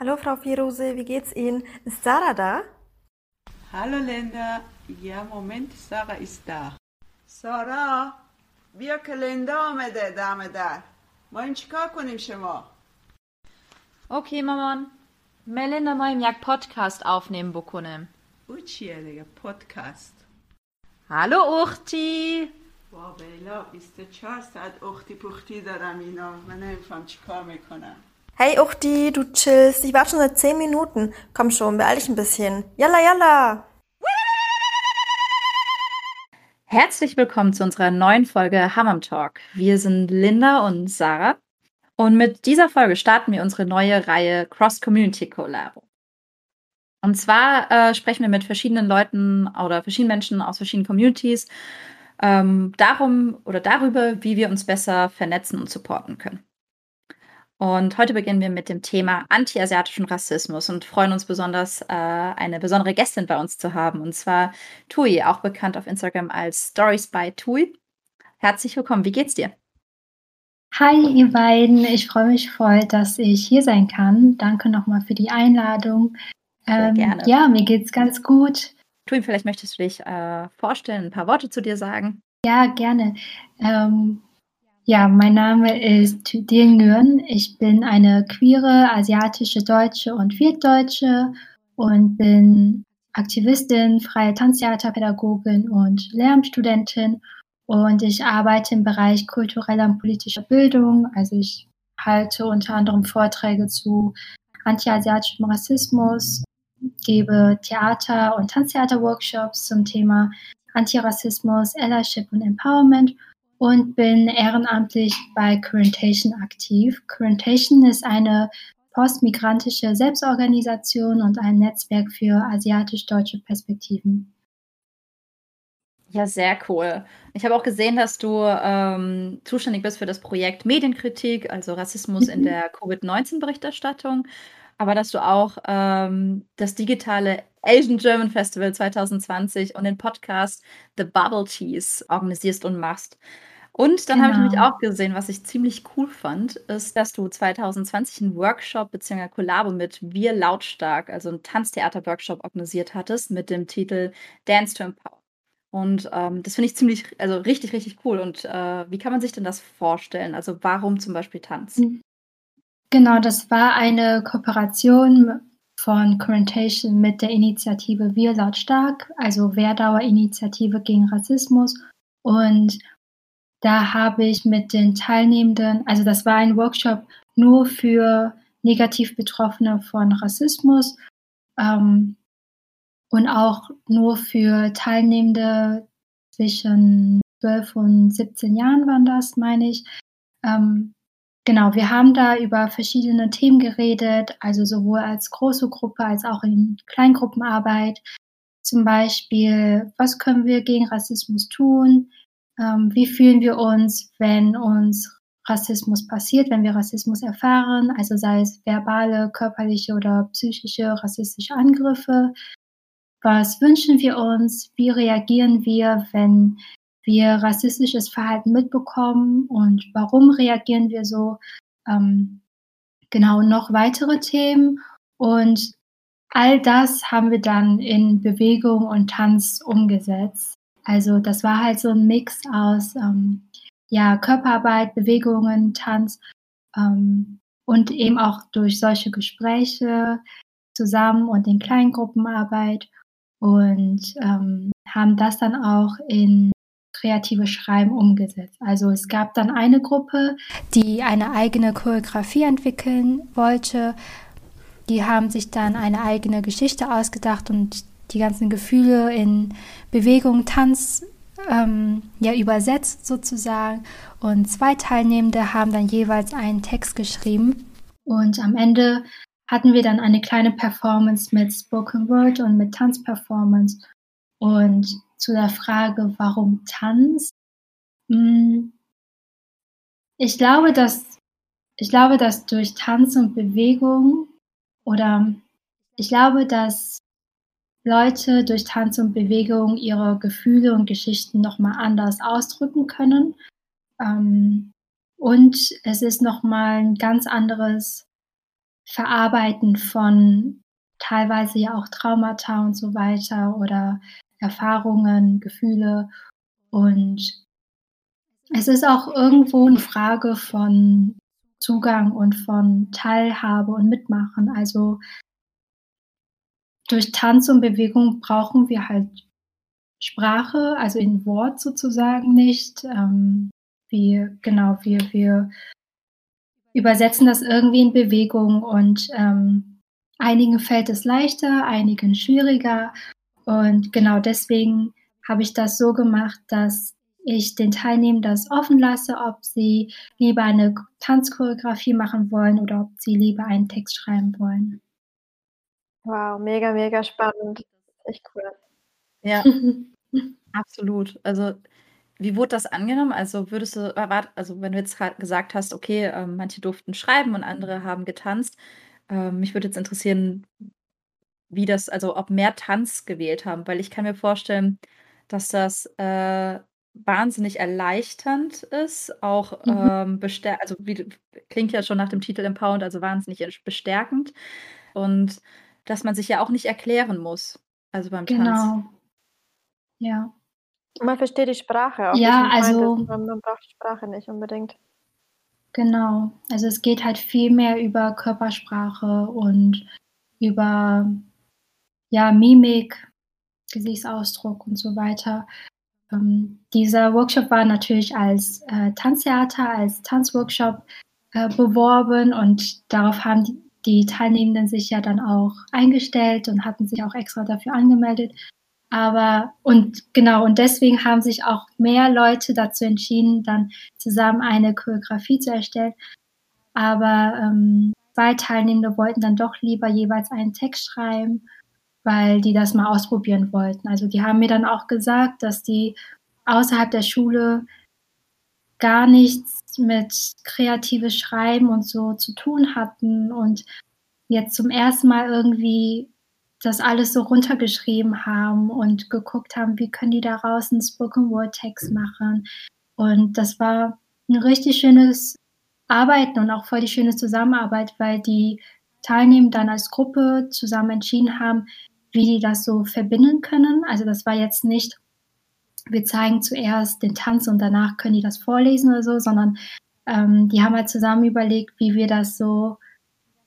Hallo Frau Firose, wie geht's Ihnen? Ist Sarah da? Hallo Linda. Ja, Moment, Sarah ist da. سارا بیا که لندا آمده دم در ما این چیکار کنیم شما Okay, Maman. Melinda moim jak podcast aufnehmen بکنم. او چیه دیگه پادکست Hallo Uchti. با بیلا 24 ساعت اختی پختی دارم اینا من نمیفهم چیکار می‌کنم Hey Uchti, du chillst. Ich warte schon seit 10 Minuten. Komm schon, beeil dich ein bisschen. Yalla, yalla! Herzlich willkommen zu unserer neuen Folge Hammam Talk. Wir sind Linda und Sarah. Und mit dieser Folge starten wir unsere neue Reihe Cross Community Collabo. Und zwar äh, sprechen wir mit verschiedenen Leuten oder verschiedenen Menschen aus verschiedenen Communities ähm, darum oder darüber, wie wir uns besser vernetzen und supporten können. Und heute beginnen wir mit dem Thema antiasiatischen Rassismus und freuen uns besonders, äh, eine besondere Gästin bei uns zu haben, und zwar Tui, auch bekannt auf Instagram als Stories by Tui. Herzlich willkommen, wie geht's dir? Hi, ihr beiden. Ich freue mich voll, dass ich hier sein kann. Danke nochmal für die Einladung. Sehr gerne. Ja, mir geht's ganz gut. Tui, vielleicht möchtest du dich äh, vorstellen, ein paar Worte zu dir sagen. Ja, gerne. Ähm, ja, mein Name ist Tüdil Nguyen. Ich bin eine queere asiatische Deutsche und Viertdeutsche und bin Aktivistin, freie Tanztheaterpädagogin und Lehramtsstudentin. Und ich arbeite im Bereich kultureller und politischer Bildung. Also ich halte unter anderem Vorträge zu antiasiatischem Rassismus, gebe Theater- und Tanztheater-Workshops zum Thema Antirassismus, Allyship und Empowerment und bin ehrenamtlich bei Currentation aktiv. Currentation ist eine postmigrantische Selbstorganisation und ein Netzwerk für asiatisch-deutsche Perspektiven. Ja, sehr cool. Ich habe auch gesehen, dass du ähm, zuständig bist für das Projekt Medienkritik, also Rassismus in Mhm. der Covid-19-Berichterstattung, aber dass du auch ähm, das digitale Asian German Festival 2020 und den Podcast The Bubble Teas organisierst und machst. Und dann habe ich nämlich Genau. auch gesehen, was ich ziemlich cool fand, ist, dass du 2020 einen Workshop bzw. Kollabo mit Wir Lautstark, also einen Tanztheater-Workshop organisiert hattest mit dem Titel Dance to Empower. Und ähm, das finde ich ziemlich, also richtig, richtig cool. Und äh, wie kann man sich denn das vorstellen? Also warum zum Beispiel Tanz? Mhm. Genau, das war eine Kooperation von Currentation mit der Initiative Wir Lautstark, also Werdauer Initiative gegen Rassismus. Und da habe ich mit den Teilnehmenden, also das war ein Workshop nur für negativ Betroffene von Rassismus ähm, und auch nur für Teilnehmende zwischen 12 und 17 Jahren waren das, meine ich. Ähm, genau, wir haben da über verschiedene Themen geredet, also sowohl als große Gruppe als auch in Kleingruppenarbeit. Zum Beispiel, was können wir gegen Rassismus tun? Ähm, wie fühlen wir uns, wenn uns Rassismus passiert, wenn wir Rassismus erfahren, also sei es verbale, körperliche oder psychische rassistische Angriffe? Was wünschen wir uns? Wie reagieren wir, wenn wir rassistisches Verhalten mitbekommen und warum reagieren wir so? Ähm, genau, noch weitere Themen und all das haben wir dann in Bewegung und Tanz umgesetzt. Also das war halt so ein Mix aus ähm, ja, Körperarbeit, Bewegungen, Tanz ähm, und eben auch durch solche Gespräche zusammen und in Kleingruppenarbeit und ähm, haben das dann auch in kreative Schreiben umgesetzt. Also es gab dann eine Gruppe, die eine eigene Choreografie entwickeln wollte. Die haben sich dann eine eigene Geschichte ausgedacht und die ganzen Gefühle in Bewegung, Tanz ähm, ja übersetzt sozusagen. Und zwei Teilnehmende haben dann jeweils einen Text geschrieben. Und am Ende hatten wir dann eine kleine Performance mit Spoken Word und mit Tanzperformance. Und zu der Frage, warum Tanz? Hm, Ich glaube, dass ich glaube, dass durch Tanz und Bewegung oder ich glaube, dass Leute durch Tanz und Bewegung ihre Gefühle und Geschichten nochmal anders ausdrücken können. Ähm, und es ist nochmal ein ganz anderes Verarbeiten von teilweise ja auch Traumata und so weiter oder Erfahrungen, Gefühle. Und es ist auch irgendwo eine Frage von Zugang und von Teilhabe und Mitmachen. Also durch Tanz und Bewegung brauchen wir halt Sprache, also in Wort sozusagen nicht. Ähm, wir, genau, wir, wir übersetzen das irgendwie in Bewegung und ähm, einigen fällt es leichter, einigen schwieriger. Und genau deswegen habe ich das so gemacht, dass ich den Teilnehmern das offen lasse, ob sie lieber eine Tanzchoreografie machen wollen oder ob sie lieber einen Text schreiben wollen. Wow, mega, mega spannend. Echt cool. Ja, absolut. Also, wie wurde das angenommen? Also, würdest du also, wenn du jetzt gesagt hast, okay, ähm, manche durften schreiben und andere haben getanzt. Ähm, mich würde jetzt interessieren, wie das also, ob mehr Tanz gewählt haben, weil ich kann mir vorstellen, dass das, äh, wahnsinnig erleichternd ist, auch, Mhm. ähm, also, wie klingt ja schon nach dem Titel empowernd, also, wahnsinnig bestärkend und dass man sich ja auch nicht erklären muss, also, beim Tanz. Genau. Ja. Man versteht die Sprache auch, Ja, also man man braucht die Sprache nicht unbedingt. Genau. Also, es geht halt viel mehr über Körpersprache und über, ja, Mimik, Gesichtsausdruck und so weiter. Ähm, dieser Workshop war natürlich als, äh, Tanztheater, als Tanzworkshop, äh, beworben und darauf haben die die Teilnehmenden sich ja dann auch eingestellt und hatten sich auch extra dafür angemeldet. Aber und genau, und deswegen haben sich auch mehr Leute dazu entschieden, dann zusammen eine Choreografie zu erstellen. Aber, ähm, 2 Teilnehmende wollten dann doch lieber jeweils einen Text schreiben, weil die das mal ausprobieren wollten. Also, die haben mir dann auch gesagt, dass die außerhalb der Schule gar nichts mit kreatives Schreiben und so zu tun hatten und jetzt zum ersten Mal irgendwie das alles so runtergeschrieben haben und geguckt haben, wie können die daraus 'n Spoken Word Text machen. Und das war 'n richtig schönes Arbeiten und auch voll die schöne Zusammenarbeit, weil die Teilnehmenden dann als Gruppe zusammen entschieden haben, wie die das so verbinden können. Also, das war jetzt nicht wir zeigen zuerst den Tanz und danach können die das vorlesen oder so, sondern, ähm, die haben halt zusammen überlegt, wie wir das so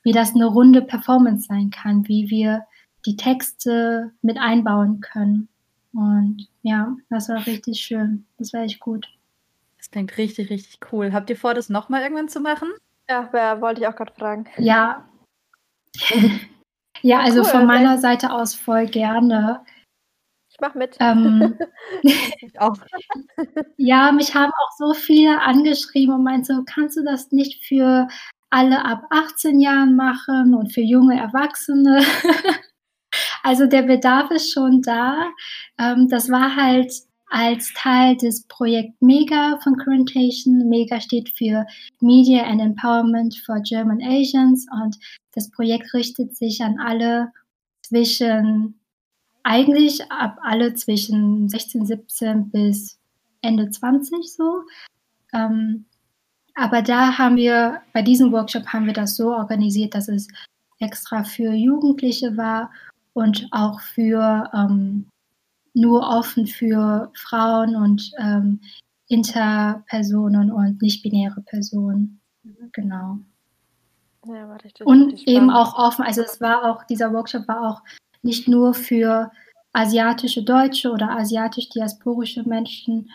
wie das 'ne runde Performance sein kann, wie wir die Texte mit einbauen können. Und ja, das war richtig schön. Das war echt gut. Das klingt richtig, richtig cool. Habt ihr vor, das noch mal irgendwann zu machen? Ja, ja, wollte ich auch grad fragen. Ja. Ja, also, cool, von meiner echt Seite aus voll gerne. Ich mache mit. Ähm. Ich auch. Ja, mich haben auch so viele angeschrieben und meint so: „Kannst du das nicht für alle ab 18 Jahren machen und für junge Erwachsene?“ Also, der Bedarf ist schon da. Ähm, das war halt als Teil des Projekt MEGA von Currentation. MEGA steht für Media and Empowerment for German Asians und das Projekt richtet sich an alle zwischen eigentlich ab alle zwischen 16, 17 bis Ende 20 so. Ähm, aber da haben wir bei diesem Workshop haben wir das so organisiert, dass es extra für Jugendliche war und auch für ähm, nur offen für Frauen und, ähm, Interpersonen und nicht-binäre Personen. Genau. Ja, Und eben auch offen also, es war auch dieser Workshop war auch nicht nur für asiatische Deutsche oder asiatisch-diasporische Menschen,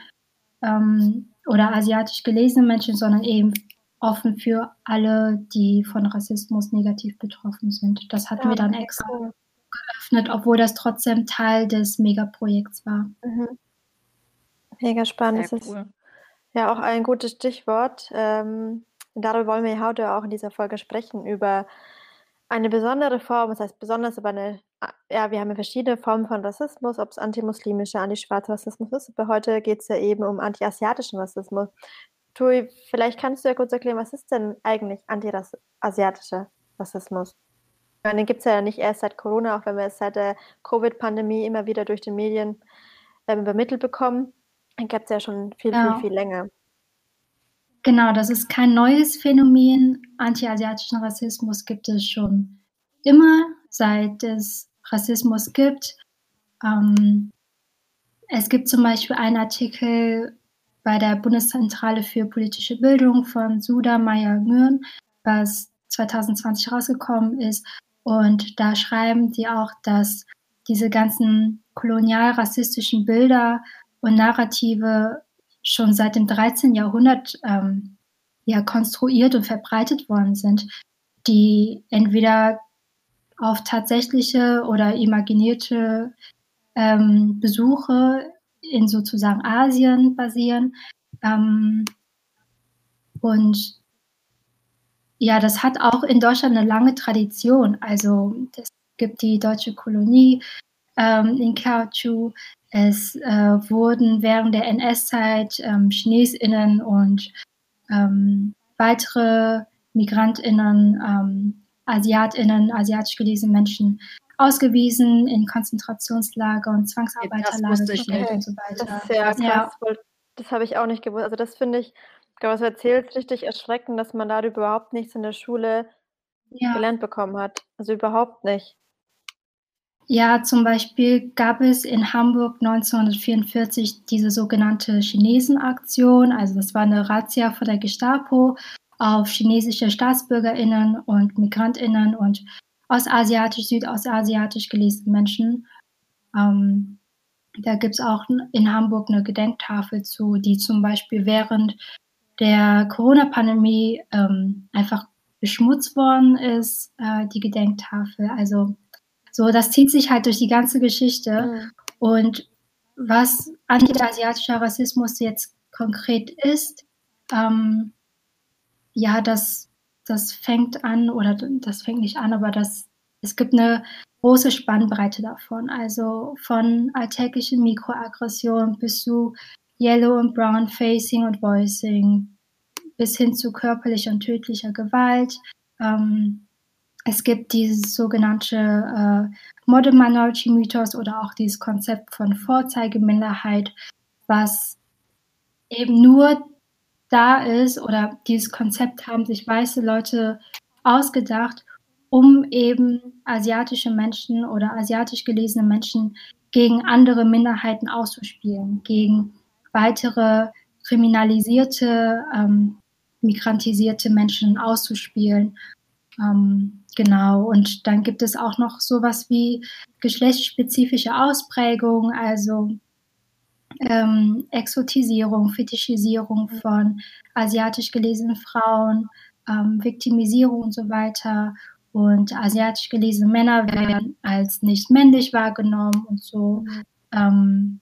ähm, oder asiatisch gelesene Menschen, sondern eben offen für alle, die von Rassismus negativ betroffen sind. Das hatten Ja, wir dann extra cool. geöffnet, obwohl das trotzdem Teil des Megaprojekts war. Mhm. Mega spannend. Sehr Das ist cool. ja auch ein gutes Stichwort. Ähm, darüber wollen wir heute auch in dieser Folge sprechen, über eine besondere Form, was heißt besonders, aber eine a ja, wir haben ja verschiedene Formen von Rassismus, ob's antimuslimischer, antischwarzer Rassismus ist. Aber heute geht's ja eben um antiasiatischen Rassismus. Tui, vielleicht kannst du ja kurz erklären, was ist denn eigentlich antirass asiatischer Rassismus? Ich meine, den gibt's ja nicht erst seit Corona, auch wenn wir es seit der Covid-Pandemie immer wieder durch die Medien, ähm, übermittelt bekommen. Den gibt's ja schon viel, viel, Ja. viel länger. Genau, das ist kein neues Phänomen. Antiasiatischen Rassismus gibt es schon immer, seit es Rassismus gibt. Ähm, es gibt zum Beispiel einen Artikel bei der Bundeszentrale für politische Bildung von Suda Meyer Mühren, was 2020 rausgekommen ist. Und da schreiben sie auch, dass diese ganzen kolonial-rassistischen Bilder und Narrative schon seit dem 13. Jahrhundert ähm, ja, konstruiert und verbreitet worden sind, die entweder auf tatsächliche oder imaginierte ähm, Besuche in sozusagen Asien basieren. Ähm, und ja, das hat auch in Deutschland eine lange Tradition. Also es gibt die deutsche Kolonie ähm, in Kaohsiung. Es äh, wurden während der NS-Zeit ähm, Chinesinnen und ähm, weitere Migrantinnen, ähm, Asiatinnen, asiatisch gelesene Menschen ausgewiesen in Konzentrationslager und Zwangsarbeiterlager gestellt und so weiter. Das ist krass. Ja. Das habe ich auch nicht gewusst. Also das finde ich, ich glaube, was du erzählst, richtig erschreckend, dass man darüber überhaupt nichts in der Schule ja. gelernt bekommen hat. Also überhaupt nicht. Ja, zum Beispiel gab es in Hamburg 1944 diese sogenannte Chinesenaktion. Also das war eine Razzia von der Gestapo auf chinesische Staatsbürgerinnen und Migrantinnen und ostasiatisch, südostasiatisch gelesene Menschen. Ähm, da gibt es auch in Hamburg eine Gedenktafel zu, die zum Beispiel während der Corona-Pandemie ähm, einfach beschmutzt worden ist, äh, die Gedenktafel. Also so, das zieht sich halt durch die ganze Geschichte. Mhm. Und was anti-asiatischer Rassismus jetzt konkret ist, ähm, ja, das, das fängt an, oder das fängt nicht an, aber das, es gibt eine große Spannbreite davon. Also von alltäglichen Mikroaggressionen bis zu Yellow und Brown Facing und Voicing bis hin zu körperlicher und tödlicher Gewalt. Ähm, es gibt dieses sogenannte äh, Modern Minority Mythos oder auch dieses Konzept von Vorzeigeminderheit, was eben nur da ist oder dieses Konzept haben sich weiße Leute ausgedacht, um eben asiatische Menschen oder asiatisch gelesene Menschen gegen andere Minderheiten auszuspielen, gegen weitere kriminalisierte, ähm, migrantisierte Menschen auszuspielen. Ähm, Genau, und dann gibt es auch noch sowas wie geschlechtsspezifische Ausprägungen, also ähm, Exotisierung, Fetischisierung von asiatisch gelesenen Frauen, ähm, Viktimisierung und so weiter. Und asiatisch gelesene Männer werden als nicht männlich wahrgenommen und so. Ähm,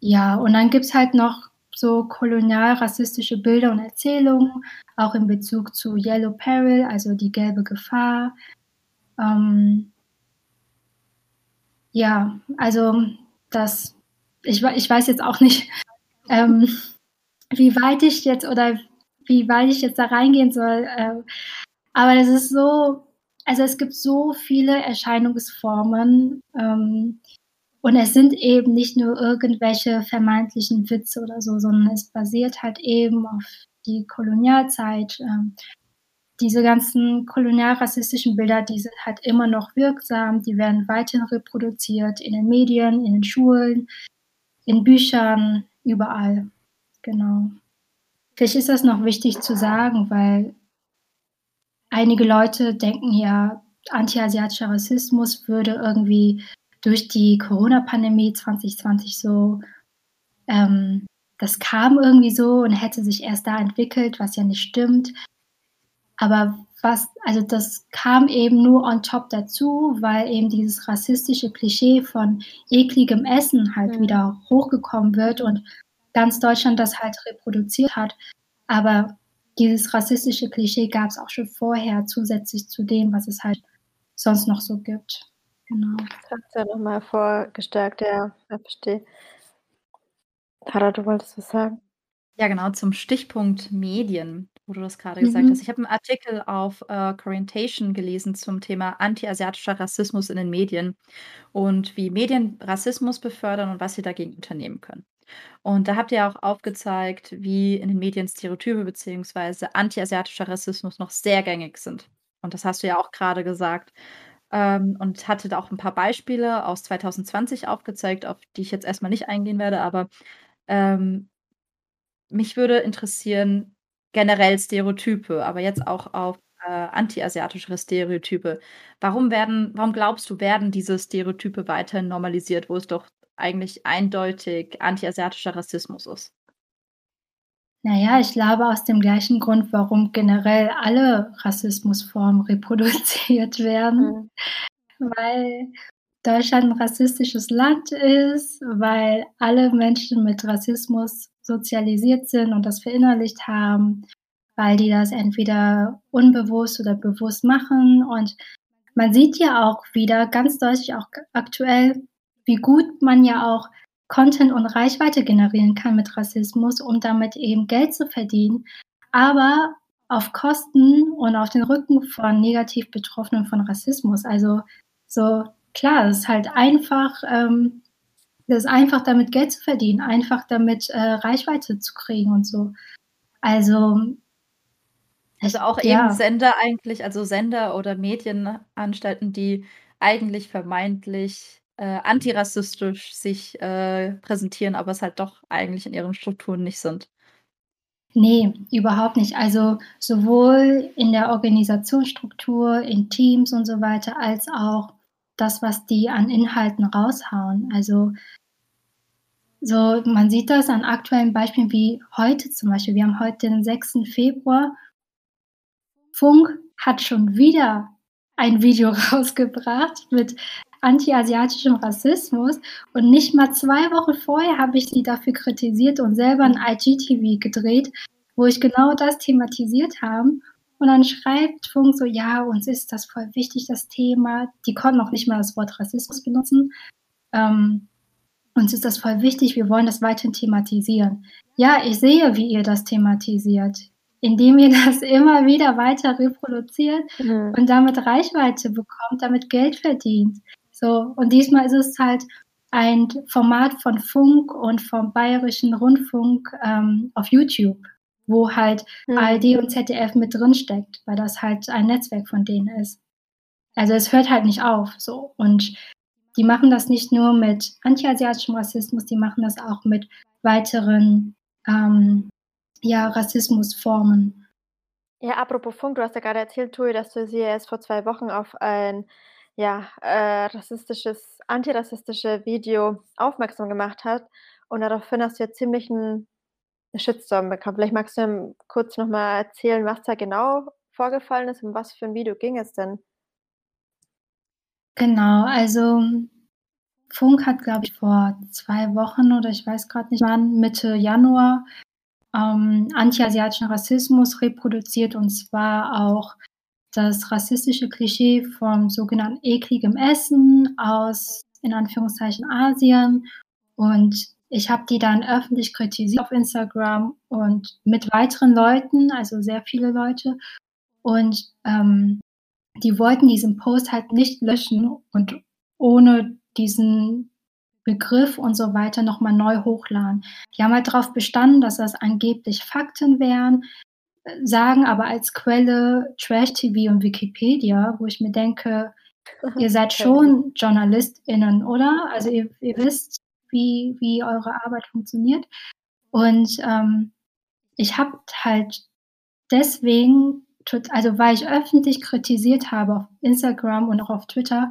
ja, und dann gibt es halt noch so kolonial-rassistische Bilder und Erzählungen, auch in Bezug zu Yellow Peril, also die gelbe Gefahr. Ähm, ja, also das, ich, ich weiß jetzt auch nicht, ähm, wie weit ich jetzt oder wie weit ich jetzt da reingehen soll. Äh, aber es ist so, also es gibt so viele Erscheinungsformen, ähm, und es sind eben nicht nur irgendwelche vermeintlichen Witze oder so, sondern es basiert halt eben auf die Kolonialzeit. Ähm, diese ganzen kolonialrassistischen Bilder, die sind halt immer noch wirksam, die werden weiterhin reproduziert in den Medien, in den Schulen, in Büchern, überall. Genau. Vielleicht ist das noch wichtig zu sagen, weil einige Leute denken ja, antiasiatischer Rassismus würde irgendwie durch die Corona-Pandemie 2020 so, ähm, das kam irgendwie so und hätte sich erst da entwickelt, was ja nicht stimmt. Aber was, also das kam eben nur on top dazu, weil eben dieses rassistische Klischee von ekligem Essen halt mhm. wieder hochgekommen wird und ganz Deutschland das halt reproduziert hat. Aber dieses rassistische Klischee gab es auch schon vorher, zusätzlich zu dem, was es halt sonst noch so gibt. Genau. Das hat es ja nochmal vorgestärkt, ja, ja, verstehe. Tara, du wolltest was sagen? Ja, genau, zum Stichpunkt Medien, wo du das gerade gesagt hast. Mhm. Ich habe einen Artikel auf äh, Orientation gelesen zum Thema antiasiatischer Rassismus in den Medien und wie Medien Rassismus befördern und was sie dagegen unternehmen können. Und da habt ihr auch aufgezeigt, wie in den Medien Stereotype bzw. antiasiatischer Rassismus noch sehr gängig sind. Und das hast du ja auch gerade gesagt. Ähm, und hatte auch ein paar Beispiele aus 2020 aufgezeigt, auf die ich jetzt erstmal nicht eingehen werde, aber ähm, mich würde interessieren, generell Stereotype, aber jetzt auch auf äh, antiasiatischere Stereotype. Warum werden, warum glaubst du, werden diese Stereotype weiterhin normalisiert, wo es doch eigentlich eindeutig antiasiatischer Rassismus ist? Naja, ich glaube aus dem gleichen Grund, warum generell alle Rassismusformen reproduziert werden, mhm. weil Deutschland ein rassistisches Land ist, weil alle Menschen mit Rassismus sozialisiert sind und das verinnerlicht haben, weil die das entweder unbewusst oder bewusst machen. Und man sieht ja auch wieder ganz deutlich, auch aktuell, wie gut man ja auch Content und Reichweite generieren kann mit Rassismus, um damit eben Geld zu verdienen, aber auf Kosten und auf den Rücken von negativ Betroffenen von Rassismus. Also so klar, es ist halt einfach, ähm, das ist einfach damit Geld zu verdienen, einfach damit äh, Reichweite zu kriegen und so. Also also auch ja. eben Sender eigentlich, also Sender oder Medienanstalten, die eigentlich vermeintlich äh, antirassistisch sich äh, präsentieren, aber es halt doch eigentlich in ihren Strukturen nicht sind. Nee, überhaupt nicht. Also sowohl in der Organisationsstruktur, in Teams und so weiter, als auch das, was die an Inhalten raushauen. Also so, man sieht das an aktuellen Beispielen wie heute zum Beispiel. Wir haben heute den 6. Februar. Funk hat schon wieder ein Video rausgebracht mit anti-asiatischem Rassismus und nicht mal zwei Wochen vorher habe ich sie dafür kritisiert und selber ein IGTV gedreht, wo ich genau das thematisiert habe. Und dann schreibt Funk so, ja, uns ist das voll wichtig, das Thema. Die konnten noch nicht mal das Wort Rassismus benutzen. Ähm, uns ist das voll wichtig, wir wollen das weiterhin thematisieren. Ja, ich sehe, wie ihr das thematisiert, indem ihr das immer wieder weiter reproduziert mhm. und damit Reichweite bekommt, damit Geld verdient. So, und diesmal ist es halt ein Format von Funk und vom Bayerischen Rundfunk ähm, auf YouTube, wo halt mhm. ARD und ZDF mit drin steckt, weil das halt ein Netzwerk von denen ist. Also es hört halt nicht auf, so. Und die machen das nicht nur mit antiasiatischem Rassismus, die machen das auch mit weiteren ähm, ja, Rassismusformen. Ja, apropos Funk, du hast ja gerade erzählt, Tui, dass du sie erst vor zwei Wochen auf ein ja, äh, rassistisches, antirassistische Video aufmerksam gemacht hat. Und daraufhin hast du ja ziemlich einen Shitstorm bekommen. Vielleicht magst du kurz nochmal erzählen, was da genau vorgefallen ist und was für ein Video ging es denn? Genau, also Funk hat, glaube ich, vor zwei Wochen oder ich weiß gerade nicht wann, Mitte Januar, ähm, antiasiatischen Rassismus reproduziert und zwar auch das rassistische Klischee vom sogenannten ekligem Essen aus, in Anführungszeichen, Asien. Und ich habe die dann öffentlich kritisiert auf Instagram und mit weiteren Leuten, also sehr viele Leute. Und ähm, die wollten diesen Post halt nicht löschen und ohne diesen Begriff und so weiter nochmal neu hochladen. Die haben halt darauf bestanden, dass das angeblich Fakten wären, sagen aber als Quelle Trash TV und Wikipedia, wo ich mir denke, ihr seid schon JournalistInnen, oder? Also ihr, ihr wisst, wie, wie eure Arbeit funktioniert. Und ähm, ich habe halt deswegen, also weil ich öffentlich kritisiert habe auf Instagram und auch auf Twitter,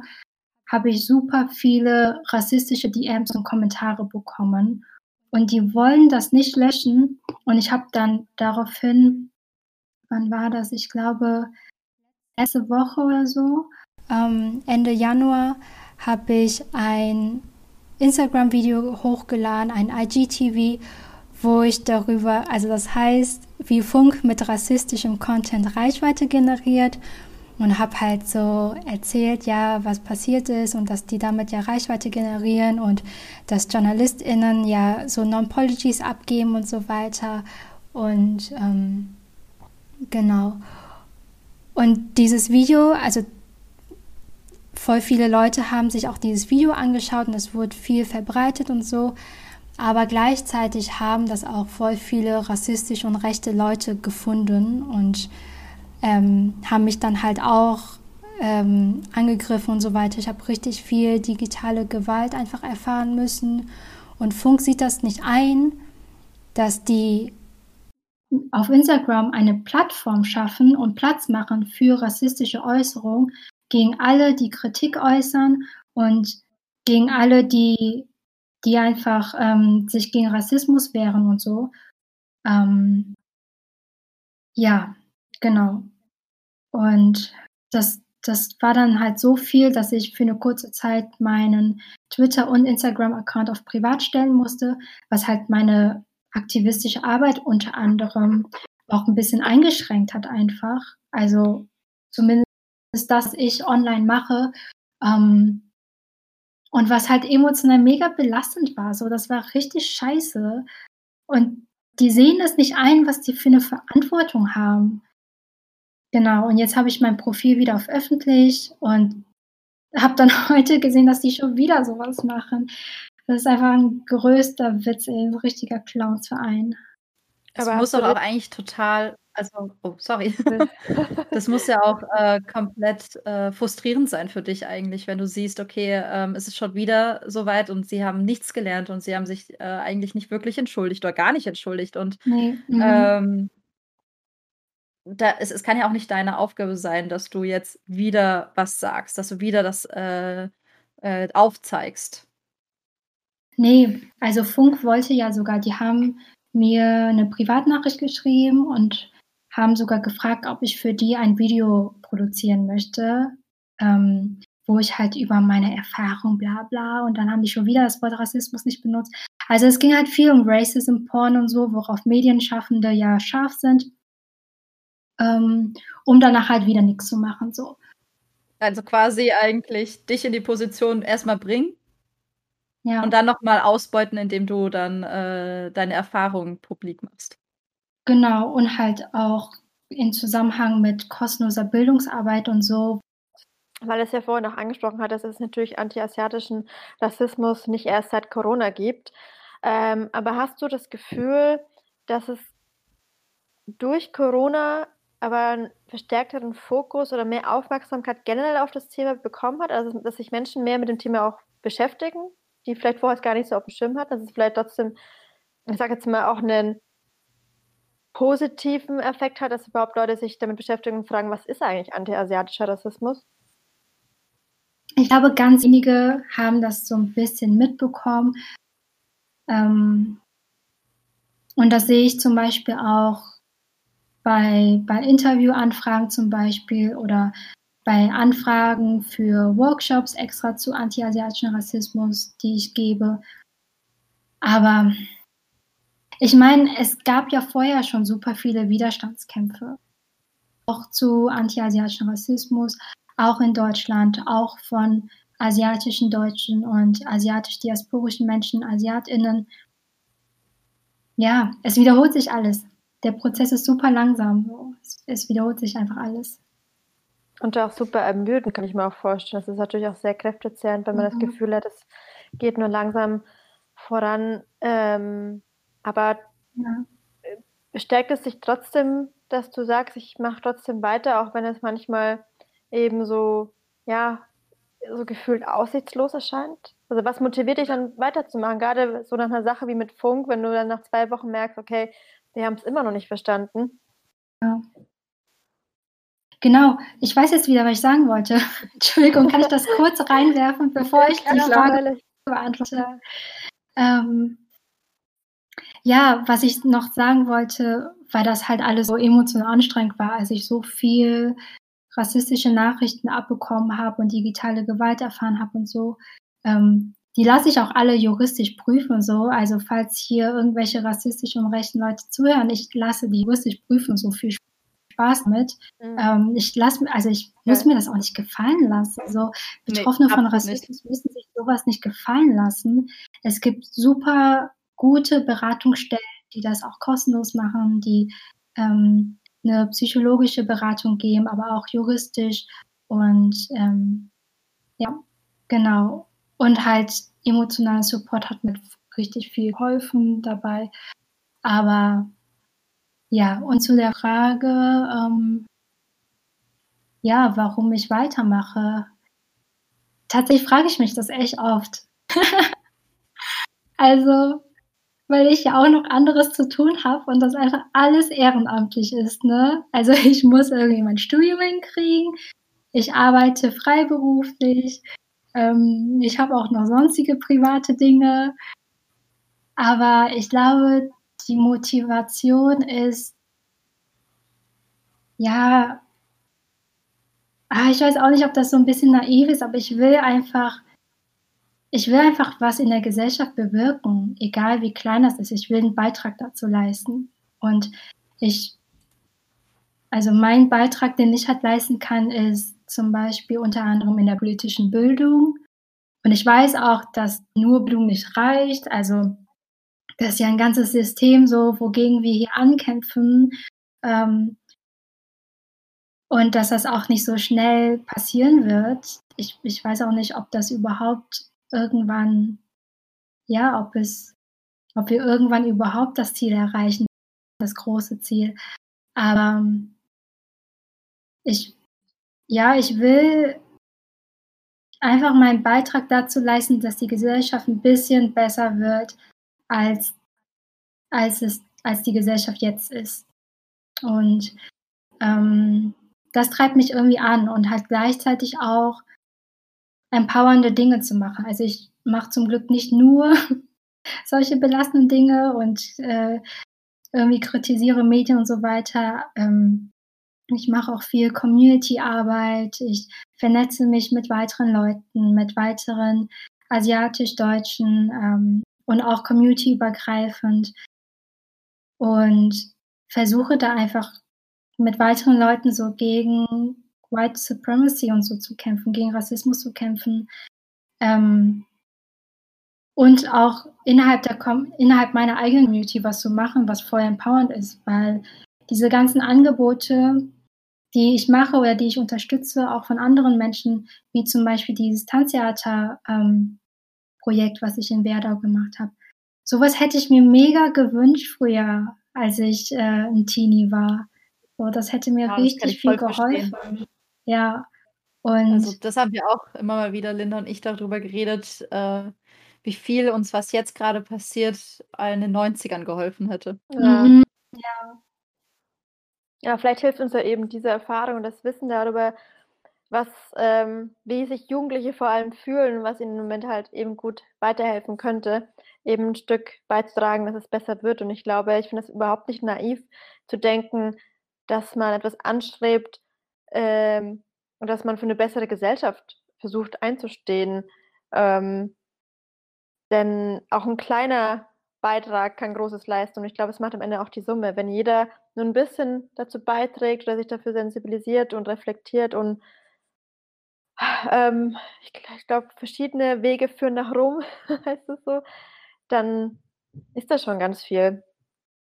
habe ich super viele rassistische DMs und Kommentare bekommen. Und die wollen das nicht löschen. Und ich habe dann daraufhin wann war das? Ich glaube, letzte Woche oder so, ähm, Ende Januar, habe ich ein Instagram-Video hochgeladen, ein IGTV, wo ich darüber, also das heißt, wie Funk mit rassistischem Content Reichweite generiert und habe halt so erzählt, ja, was passiert ist und dass die damit ja Reichweite generieren und dass JournalistInnen ja so Non-Policies abgeben und so weiter. Und ähm, Genau. Und dieses Video, also voll viele Leute haben sich auch dieses Video angeschaut und es wurde viel verbreitet und so. Aber gleichzeitig haben das auch voll viele rassistische und rechte Leute gefunden und ähm, haben mich dann halt auch ähm, angegriffen und so weiter. Ich habe richtig viel digitale Gewalt einfach erfahren müssen. Und Funk sieht das nicht ein, dass die auf Instagram eine Plattform schaffen und Platz machen für rassistische Äußerungen gegen alle, die Kritik äußern und gegen alle, die, die einfach ähm, sich gegen Rassismus wehren und so. Ähm, ja, genau. Und das, das war dann halt so viel, dass ich für eine kurze Zeit meinen Twitter- und Instagram-Account auf privat stellen musste, was halt meine aktivistische Arbeit unter anderem auch ein bisschen eingeschränkt hat einfach. Also zumindest das, was ich online mache. Ähm, und was halt emotional mega belastend war. So, das war richtig scheiße. Und die sehen es nicht ein, was die für eine Verantwortung haben. Genau, und jetzt habe ich mein Profil wieder auf öffentlich und habe dann heute gesehen, dass die schon wieder sowas machen. Das ist einfach ein größter Witz, ein richtiger Clownsverein. Das Aber muss doch auch eigentlich total, also, oh, sorry. das muss ja auch äh, komplett äh, frustrierend sein für dich eigentlich, wenn du siehst, okay, ähm, es ist schon wieder soweit und sie haben nichts gelernt und sie haben sich äh, eigentlich nicht wirklich entschuldigt oder gar nicht entschuldigt. Und nee. mhm. ähm, da, es, es kann ja auch nicht deine Aufgabe sein, dass du jetzt wieder was sagst, dass du wieder das äh, äh, aufzeigst. Nee, also Funk wollte ja sogar, die haben mir eine Privatnachricht geschrieben und haben sogar gefragt, ob ich für die ein Video produzieren möchte, ähm, wo ich halt über meine Erfahrung bla bla und dann haben die schon wieder das Wort Rassismus nicht benutzt. Also es ging halt viel um Racism, Porn und so, worauf Medienschaffende ja scharf sind, ähm, um danach halt wieder nichts zu machen. So. Also quasi eigentlich dich in die Position erstmal bringen ja. und dann nochmal ausbeuten, indem du dann äh, deine Erfahrungen publik machst. Genau, und halt auch in Zusammenhang mit kostenloser Bildungsarbeit und so. Weil es ja vorhin auch angesprochen hat, dass es natürlich antiasiatischen Rassismus nicht erst seit Corona gibt. Ähm, aber hast du das Gefühl, dass es durch Corona aber einen verstärkteren Fokus oder mehr Aufmerksamkeit generell auf das Thema bekommen hat? Also, dass sich Menschen mehr mit dem Thema auch beschäftigen, die vielleicht vorher gar nicht so auf dem Schirm hatten, dass es vielleicht trotzdem, ich sage jetzt mal, auch einen positiven Effekt hat, dass überhaupt Leute sich damit beschäftigen und fragen, was ist eigentlich antiasiatischer Rassismus? Ich glaube, ganz wenige haben das so ein bisschen mitbekommen. Ähm, und das sehe ich zum Beispiel auch bei, bei Interviewanfragen zum Beispiel oder bei Anfragen für Workshops extra zu antiasiatischen Rassismus, die ich gebe. Aber ich meine, es gab ja vorher schon super viele Widerstandskämpfe, auch zu antiasiatischem Rassismus, auch in Deutschland, auch von asiatischen Deutschen und asiatisch-diasporischen Menschen, AsiatInnen. Ja, es wiederholt sich alles. Der Prozess ist super langsam. Es wiederholt sich einfach alles. Und auch super ermüdend, kann ich mir auch vorstellen. Das ist natürlich auch sehr kräftezehrend, wenn man mhm. das Gefühl hat, es geht nur langsam voran. Ähm, aber ja. bestärkt es dich trotzdem, dass du sagst, ich mache trotzdem weiter, auch wenn es manchmal eben so, ja, so gefühlt aussichtslos erscheint? Also was motiviert dich dann weiterzumachen? Gerade so nach einer Sache wie mit Funk, wenn du dann nach zwei Wochen merkst, okay, wir haben es immer noch nicht verstanden. Ja. Genau, ich weiß jetzt wieder, was ich sagen wollte. Entschuldigung, kann ich das kurz reinwerfen, bevor ich die Frage beantworte? Ähm, ja, was ich noch sagen wollte, weil das halt alles so emotional anstrengend war, als ich so viel rassistische Nachrichten abbekommen habe und digitale Gewalt erfahren habe und so. Ähm, die lasse ich auch alle juristisch prüfen, so. Also falls hier irgendwelche rassistischen und rechten Leute zuhören, ich lasse die juristisch prüfen, so viel Spaß damit. Mhm. Ähm, ich lasse, also ich muss ja. mir das auch nicht gefallen lassen. So Betroffene nee, von Rassismus nicht. müssen sich sowas nicht gefallen lassen. Es gibt super gute Beratungsstellen, die das auch kostenlos machen, die ähm, eine psychologische Beratung geben, aber auch juristisch und ähm, ja, genau. Und halt emotionalen Support hat mit richtig viel geholfen dabei. Aber ja, und zu der Frage, ähm, ja, warum ich weitermache. Tatsächlich frage ich mich das echt oft. also, weil ich ja auch noch anderes zu tun habe und das einfach alles ehrenamtlich ist. Ne? Also ich muss irgendwie mein Studium hinkriegen, ich arbeite freiberuflich, ähm, ich habe auch noch sonstige private Dinge. Aber ich glaube, die Motivation ist, ja, ah, ich weiß auch nicht, ob das so ein bisschen naiv ist, aber ich will einfach, ich will einfach was in der Gesellschaft bewirken, egal wie klein das ist. Ich will einen Beitrag dazu leisten. Und ich, also mein Beitrag, den ich halt leisten kann, ist zum Beispiel unter anderem in der politischen Bildung. Und ich weiß auch, dass nur Bildung nicht reicht. Also das ist ja ein ganzes System so, wogegen wir hier ankämpfen. Ähm, und dass das auch nicht so schnell passieren wird. Ich, ich weiß auch nicht, ob das überhaupt irgendwann, ja, ob es, ob wir irgendwann überhaupt das Ziel erreichen, das große Ziel. Aber ich, ja, ich will einfach meinen Beitrag dazu leisten, dass die Gesellschaft ein bisschen besser wird, als, als, es, als die Gesellschaft jetzt ist. Und ähm, das treibt mich irgendwie an und halt gleichzeitig auch empowernde Dinge zu machen. Also ich mache zum Glück nicht nur solche belastenden Dinge und äh, irgendwie kritisiere Medien und so weiter. Ähm, ich mache auch viel Community-Arbeit. Ich vernetze mich mit weiteren Leuten, mit weiteren asiatisch-deutschen ähm, und auch community-übergreifend und versuche da einfach mit weiteren Leuten so gegen White Supremacy und so zu kämpfen, gegen Rassismus zu kämpfen. Ähm, und auch innerhalb, der, innerhalb meiner eigenen Community was zu machen, was voll empowernd ist, weil diese ganzen Angebote, die ich mache oder die ich unterstütze, auch von anderen Menschen, wie zum Beispiel dieses Tanztheater-Projekt, ähm, was ich in Werdau gemacht habe. Sowas hätte ich mir mega gewünscht früher, als ich äh, ein Teenie war. So, das hätte mir ja, richtig viel geholfen. Verstehen. Ja. Und also das haben wir auch immer mal wieder, Linda und ich, darüber geredet, äh, wie viel uns, was jetzt gerade passiert, in den 90ern geholfen hätte. Ja. Mhm. ja. Ja, vielleicht hilft uns ja eben diese Erfahrung und das Wissen darüber, was, ähm, wie sich Jugendliche vor allem fühlen, was ihnen im Moment halt eben gut weiterhelfen könnte, eben ein Stück beizutragen, dass es besser wird. Und ich glaube, ich finde es überhaupt nicht naiv zu denken, dass man etwas anstrebt ähm, und dass man für eine bessere Gesellschaft versucht einzustehen. Ähm, denn auch ein kleiner Beitrag kann Großes leisten. Und ich glaube, es macht am Ende auch die Summe. Wenn jeder nur ein bisschen dazu beiträgt oder sich dafür sensibilisiert und reflektiert und ähm, ich, ich glaube, verschiedene Wege führen nach Rom, heißt es so, dann ist das schon ganz viel.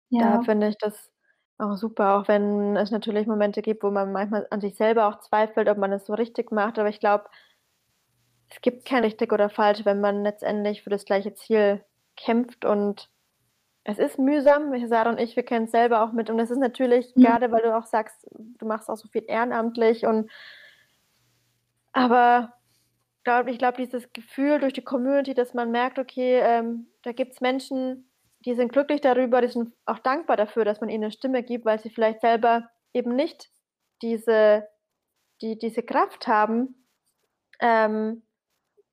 Ja. Da finde ich das auch super, auch wenn es natürlich Momente gibt, wo man manchmal an sich selber auch zweifelt, ob man es so richtig macht. Aber ich glaube, es gibt kein richtig oder falsch, wenn man letztendlich für das gleiche Ziel kämpft. Und es ist mühsam. Sarah und ich, wir kennen es selber auch mit. Und es ist natürlich, mhm. gerade weil du auch sagst, du machst auch so viel ehrenamtlich. Und aber glaub, ich glaube, dieses Gefühl durch die Community, dass man merkt, okay, ähm, da gibt es Menschen, die sind glücklich darüber, die sind auch dankbar dafür, dass man ihnen eine Stimme gibt, weil sie vielleicht selber eben nicht diese, die, diese Kraft haben, ähm,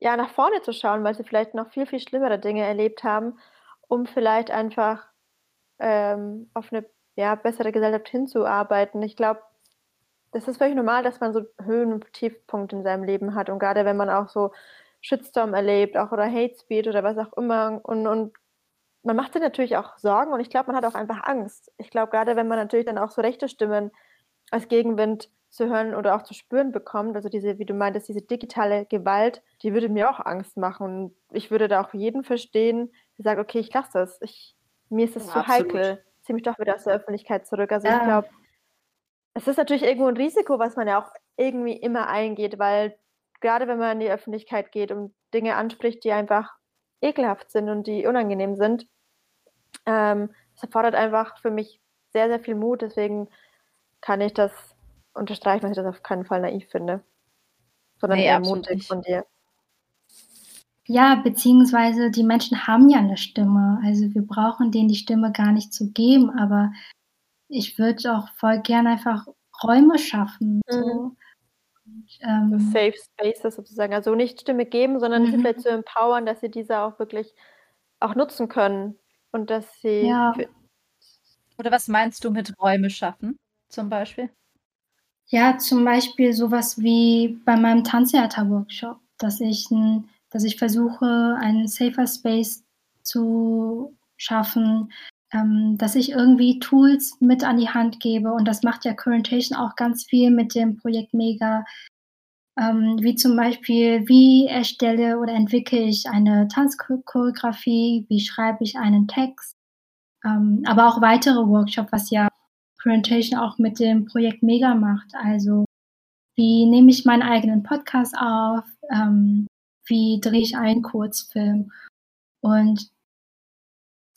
ja, nach vorne zu schauen, weil sie vielleicht noch viel, viel schlimmere Dinge erlebt haben, um vielleicht einfach ähm, auf eine ja, bessere Gesellschaft hinzuarbeiten. Ich glaube, das ist völlig normal, dass man so Höhen- und Tiefpunkte in seinem Leben hat. Und gerade wenn man auch so Shitstorm erlebt, auch oder Hate Speech oder was auch immer und, und man macht sich natürlich auch Sorgen und ich glaube, man hat auch einfach Angst. Ich glaube, gerade wenn man natürlich dann auch so rechte Stimmen als Gegenwind zu hören oder auch zu spüren bekommt, also diese, wie du meintest, diese digitale Gewalt, die würde mir auch Angst machen. Und ich würde da auch jeden verstehen, der sagt, okay, ich lasse das. Ich, mir ist das ja, zu absolut. heikel. Zieh mich doch wieder aus der Öffentlichkeit zurück. Also ja. ich glaube, es ist natürlich irgendwo ein Risiko, was man ja auch irgendwie immer eingeht, weil gerade wenn man in die Öffentlichkeit geht und Dinge anspricht, die einfach ekelhaft sind und die unangenehm sind. Ähm, das erfordert einfach für mich sehr, sehr viel Mut. Deswegen kann ich das unterstreichen, dass ich das auf keinen Fall naiv finde, sondern Nee, eher mutig von dir. Ja, beziehungsweise die Menschen haben ja eine Stimme. Also wir brauchen denen die Stimme gar nicht zu geben, aber ich würde auch voll gern einfach Räume schaffen. So. Und, ähm, Safe Spaces sozusagen. Also nicht Stimme geben, sondern sie Mhm. vielleicht zu empowern, dass sie diese auch wirklich auch nutzen können und dass sie Ja. Oder was meinst du mit Räume schaffen, zum Beispiel? Ja, zum Beispiel sowas wie bei meinem Tanztheater-Workshop, dass ich, ein, dass ich versuche, einen safer Space zu schaffen, dass ich irgendwie Tools mit an die Hand gebe. Und das macht ja Currentation auch ganz viel mit dem Projekt Mega. Ähm, wie zum Beispiel, wie erstelle oder entwickle ich eine Tanzchoreografie, wie schreibe ich einen Text, ähm, aber auch weitere Workshops, was ja Presentation auch mit dem Projekt Mega macht. Also wie nehme ich meinen eigenen Podcast auf, ähm, wie drehe ich einen Kurzfilm und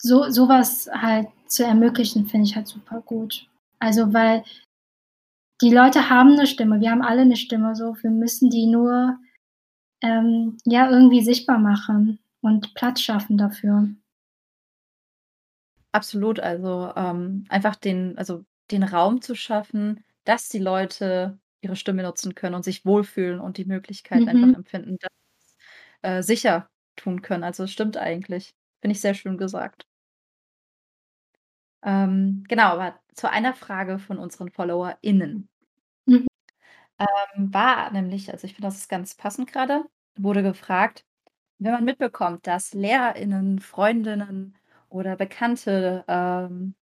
so sowas halt zu ermöglichen, finde ich halt super gut. Also weil die Leute haben eine Stimme, wir haben alle eine Stimme, so wir müssen die nur ähm, ja irgendwie sichtbar machen und Platz schaffen dafür. Absolut, also ähm, einfach den, also den Raum zu schaffen, dass die Leute ihre Stimme nutzen können und sich wohlfühlen und die Möglichkeit Mhm. einfach empfinden, dass sie es äh, sicher tun können. Also es stimmt eigentlich. Finde ich sehr schön gesagt. Ähm, genau, aber zu einer Frage von unseren FollowerInnen. Mhm. Ähm, war nämlich, also ich finde, das ist ganz passend gerade, wurde gefragt, wenn man mitbekommt, dass LehrerInnen, Freundinnen oder Bekannte ähm,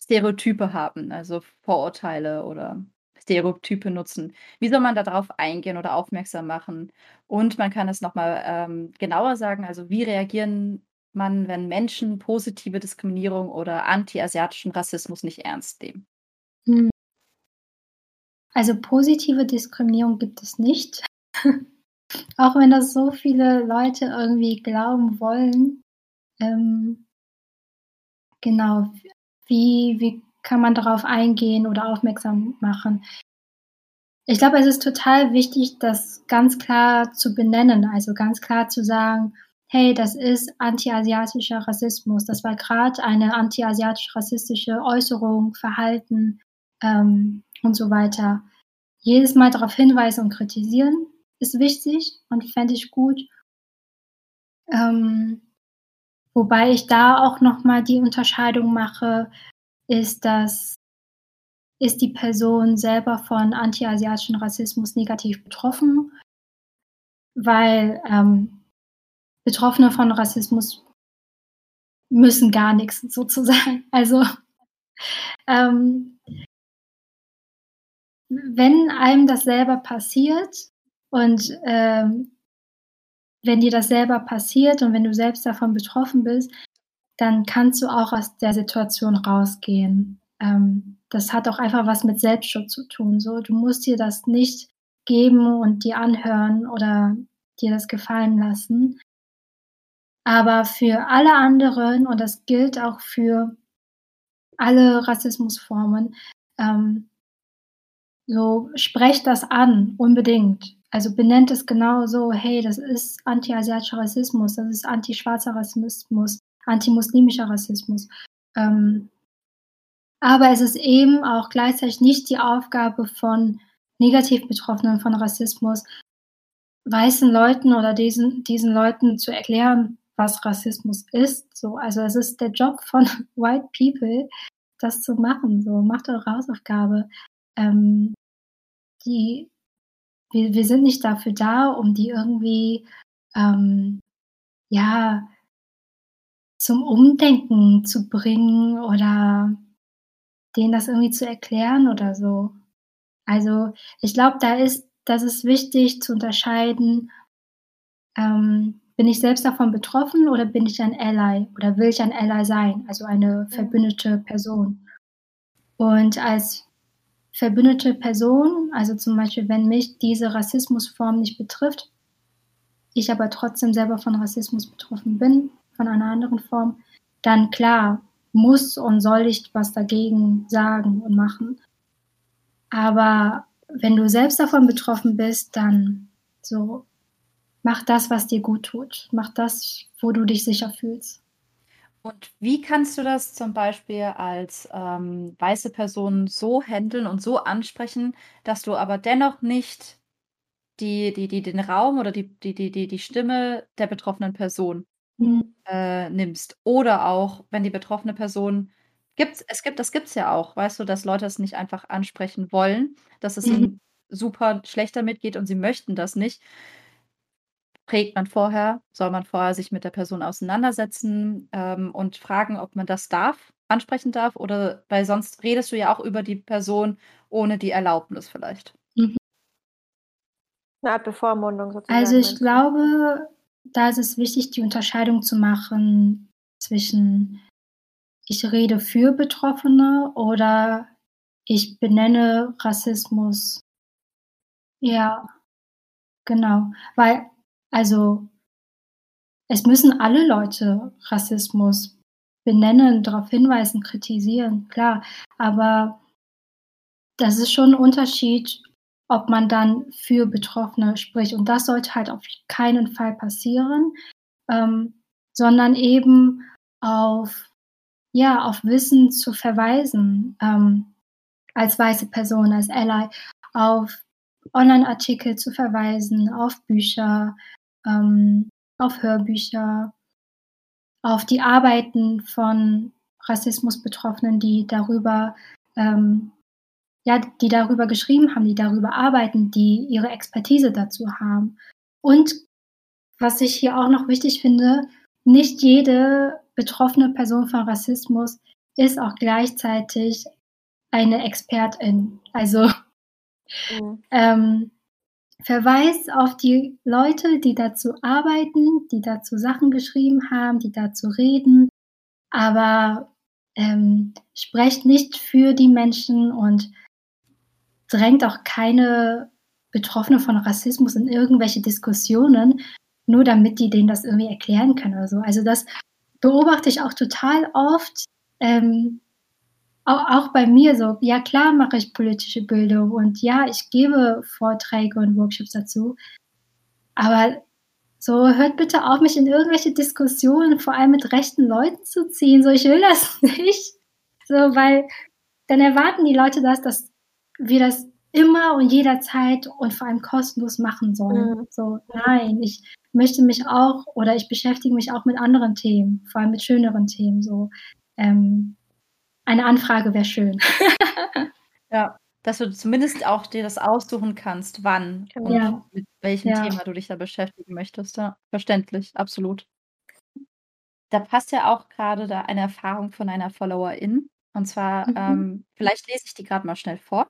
Stereotype haben, also Vorurteile oder Stereotype nutzen. Wie soll man darauf eingehen oder aufmerksam machen? Und man kann es nochmal ähm, genauer sagen, also wie reagieren man, wenn Menschen positive Diskriminierung oder anti-asiatischen Rassismus nicht ernst nehmen? Hm. Also positive Diskriminierung gibt es nicht. Auch wenn das so viele Leute irgendwie glauben wollen. Ähm, genau. Wie, wie kann man darauf eingehen oder aufmerksam machen? Ich glaube, es ist total wichtig, das ganz klar zu benennen, also ganz klar zu sagen, hey, das ist anti-asiatischer Rassismus. Das war gerade eine anti-asiatisch-rassistische Äußerung, Verhalten ähm, und so weiter. Jedes Mal darauf hinweisen und kritisieren ist wichtig und fände ich gut. Ähm, wobei ich da auch nochmal die Unterscheidung mache, ist, dass ist die Person selber von anti-asiatischen Rassismus negativ betroffen, weil ähm, Betroffene von Rassismus müssen gar nichts sozusagen. Also ähm, wenn einem das selber passiert und ähm, wenn dir das selber passiert und wenn du selbst davon betroffen bist, dann kannst du auch aus der Situation rausgehen. Ähm, das hat auch einfach was mit Selbstschutz zu tun. So, du musst dir das nicht geben und dir anhören oder dir das gefallen lassen. Aber für alle anderen, und das gilt auch für alle Rassismusformen, ähm, so sprecht das an, unbedingt. Also benennt es genau so, hey, das ist anti-asiatischer Rassismus, das ist anti-schwarzer Rassismus, anti-muslimischer Rassismus. Ähm, aber es ist eben auch gleichzeitig nicht die Aufgabe von negativ Betroffenen von Rassismus, weißen Leuten oder diesen, diesen Leuten zu erklären, was Rassismus ist. So, also es ist der Job von White People, das zu machen. So, macht eure Hausaufgabe. Ähm, die, wir, wir sind nicht dafür da, um die irgendwie, ähm, ja, zum Umdenken zu bringen oder denen das irgendwie zu erklären oder so. Also ich glaube, da ist, das ist wichtig zu unterscheiden, ähm, bin ich selbst davon betroffen oder bin ich ein Ally oder will ich ein Ally sein, also eine verbündete Person. Und als verbündete Person, also zum Beispiel, wenn mich diese Rassismusform nicht betrifft, ich aber trotzdem selber von Rassismus betroffen bin, von einer anderen Form, dann klar, muss und soll ich was dagegen sagen und machen. Aber wenn du selbst davon betroffen bist, dann so, mach das, was dir gut tut. Mach das, wo du dich sicher fühlst. Und wie kannst du das zum Beispiel als ähm, weiße Person so handeln und so ansprechen, dass du aber dennoch nicht die, die, die, den Raum oder die, die, die, die, die Stimme der betroffenen Person Mhm. äh, nimmst? Oder auch, wenn die betroffene Person gibt es gibt das gibt es ja auch, weißt du, dass Leute es nicht einfach ansprechen wollen, dass es Mhm. ihnen super schlecht damit geht und sie möchten das nicht. Prägt man vorher soll man vorher sich mit der Person auseinandersetzen, ähm, und fragen, ob man das darf ansprechen darf oder weil sonst redest du ja auch über die Person ohne die Erlaubnis vielleicht. Mhm. 'Ne Art Bevormundung sozusagen, Also, ich glaube, da ist es wichtig, die Unterscheidung zu machen zwischen ich rede für Betroffene oder ich benenne Rassismus. Ja, genau. Weil also es müssen alle Leute Rassismus benennen, darauf hinweisen, kritisieren, klar. Aber das ist schon 'n Unterschied, ob man dann für Betroffene spricht. Und das sollte halt auf keinen Fall passieren, ähm, sondern eben auf ja, auf Wissen zu verweisen, ähm, als weiße Person, als Ally, auf Online-Artikel zu verweisen, auf Bücher, ähm, auf Hörbücher, auf die Arbeiten von Rassismusbetroffenen, die darüber ähm, ja, die darüber geschrieben haben, die darüber arbeiten, die ihre Expertise dazu haben. Und was ich hier auch noch wichtig finde, nicht jede betroffene Person von Rassismus ist auch gleichzeitig eine Expertin. Also Mhm. ähm, verweis auf die Leute, die dazu arbeiten, die dazu Sachen geschrieben haben, die dazu reden, aber, ähm, sprecht nicht für die Menschen und drängt auch keine Betroffene von Rassismus in irgendwelche Diskussionen, nur damit die denen das irgendwie erklären können oder so. Also, das beobachte ich auch total oft, ähm, auch bei mir so. Ja, klar mache ich politische Bildung und ja, ich gebe Vorträge und Workshops dazu. Aber so hört bitte auf, mich in irgendwelche Diskussionen, vor allem mit rechten Leuten zu ziehen. So, ich will das nicht. So, weil dann erwarten die Leute das, dass wir das immer und jederzeit und vor allem kostenlos machen sollen. Mhm. So, nein, ich möchte mich auch oder ich beschäftige mich auch mit anderen Themen, vor allem mit schöneren Themen, so. Ähm, eine Anfrage wäre schön. Ja, dass du zumindest auch dir das aussuchen kannst, wann Genau. und Ja. mit welchem Ja. Thema du dich da beschäftigen möchtest, ja. Verständlich, absolut. Da passt ja auch grade da eine Erfahrung von einer Followerin. Und zwar, Mhm. ähm vielleicht lese ich die grad mal schnell vor.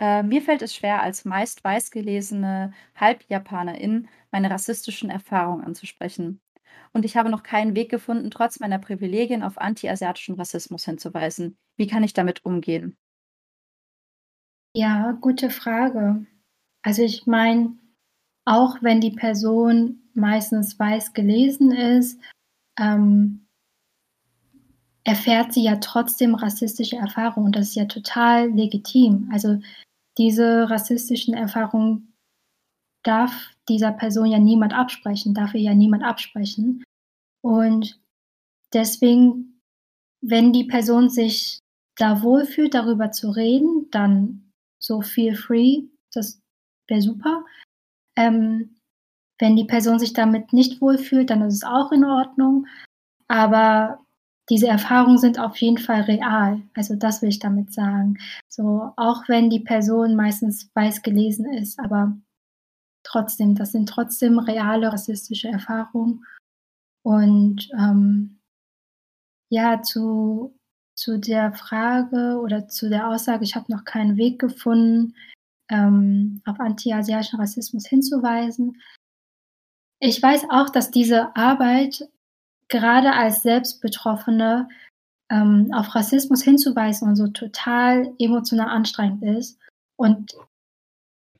Äh, mir fällt es schwer, als meist weiß gelesene Halbjapanerin meine rassistischen Erfahrungen anzusprechen. Und ich habe noch keinen Weg gefunden, trotz meiner Privilegien auf antiasiatischen Rassismus hinzuweisen. Wie kann ich damit umgehen? Ja, gute Frage. Also, ich meine, auch wenn die Person meistens weiß gelesen ist, ähm erfährt sie ja trotzdem rassistische Erfahrungen und das ist ja total legitim. Also, diese rassistischen Erfahrungen darf dieser Person ja niemand absprechen, darf ihr ja niemand absprechen. Und deswegen, wenn die Person sich da wohlfühlt, darüber zu reden, dann so feel free, das wäre super. Ähm, wenn die Person sich damit nicht wohlfühlt, dann ist es auch in Ordnung. Aber diese Erfahrungen sind auf jeden Fall real. Also, das will ich damit sagen. So, auch wenn die Person meistens weiß gelesen ist, aber trotzdem, das sind trotzdem reale rassistische Erfahrungen. Und, ähm, ja, zu zu der Frage oder zu der Aussage, ich habe noch keinen Weg gefunden, ähm, auf antiasiatischen Rassismus hinzuweisen. Ich weiß auch, dass diese Arbeit gerade als Selbstbetroffene, ähm, auf Rassismus hinzuweisen und so total emotional anstrengend ist. Und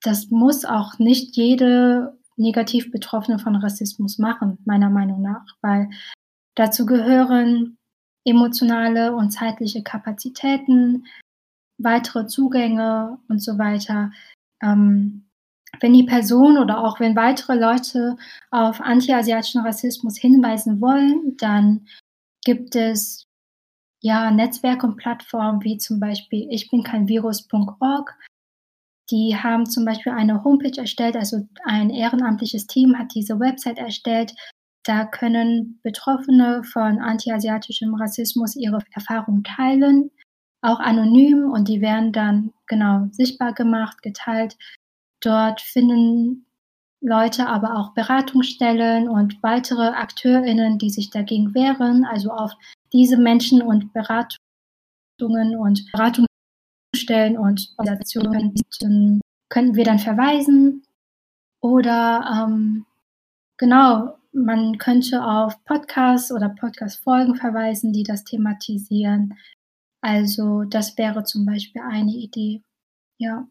das muss auch nicht jede negativ Betroffene von Rassismus machen, meiner Meinung nach, weil dazu gehören emotionale und zeitliche Kapazitäten, weitere Zugänge und so weiter. Ähm, wenn die Person oder auch wenn weitere Leute auf antiasiatischen Rassismus hinweisen wollen, dann gibt es ja Netzwerke und Plattformen wie zum Beispiel ich bin kein Virus.org. Die haben zum Beispiel eine Homepage erstellt, also ein ehrenamtliches Team hat diese Website erstellt. Da können Betroffene von antiasiatischem Rassismus ihre Erfahrungen teilen, auch anonym und die werden dann genau sichtbar gemacht, geteilt. Dort finden Leute aber auch Beratungsstellen und weitere AkteurInnen, die sich dagegen wehren. Also auf diese Menschen und Beratungen und Beratungsstellen und Organisationen können wir dann verweisen. Oder ähm, genau, man könnte auf Podcasts oder Podcast-Folgen verweisen, die das thematisieren. Also das wäre zum Beispiel eine Idee. Ja.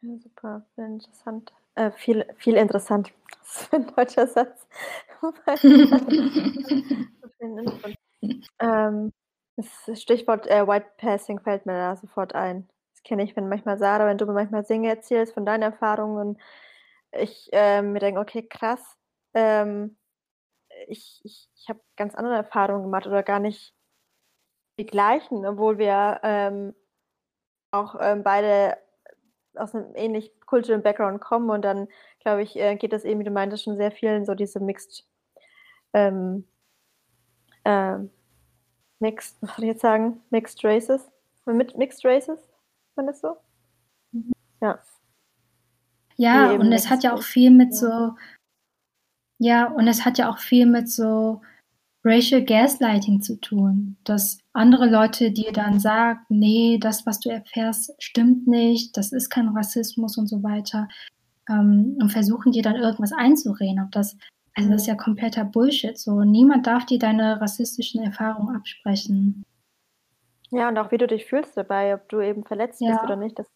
Ja, super, sehr interessant. Äh, viel, viel interessant. Das ist ein deutscher Satz. ähm, das Stichwort äh, White Passing fällt mir da sofort ein. Das kenne ich, wenn manchmal Sarah, wenn du mir manchmal Dinge erzählst von deinen Erfahrungen, ich äh, mir denke, okay, krass, ähm, ich, ich, ich habe ganz andere Erfahrungen gemacht oder gar nicht die gleichen, obwohl wir ähm, auch ähm, beide aus einem ähnlich kulturellen Background kommen und dann, glaube ich, äh, geht das eben, wie du meintest, schon sehr vielen so diese Mixed, ähm, äh, Mixed, was soll ich jetzt sagen, Mixed Races? Mit Mixed Races, wenn das so? Ja. Ja, und es hat ja auch viel mit so, ja, und es hat ja auch viel mit so Racial Gaslighting zu tun, dass andere Leute dir dann sagen, nee, das, was du erfährst, stimmt nicht, das ist kein Rassismus und so weiter ähm, und versuchen dir dann irgendwas einzureden. Ob das, also das ist ja kompletter Bullshit. So, niemand darf dir deine rassistischen Erfahrungen absprechen. Ja, und auch wie du dich fühlst dabei, ob du eben verletzt ja. bist oder nicht, das,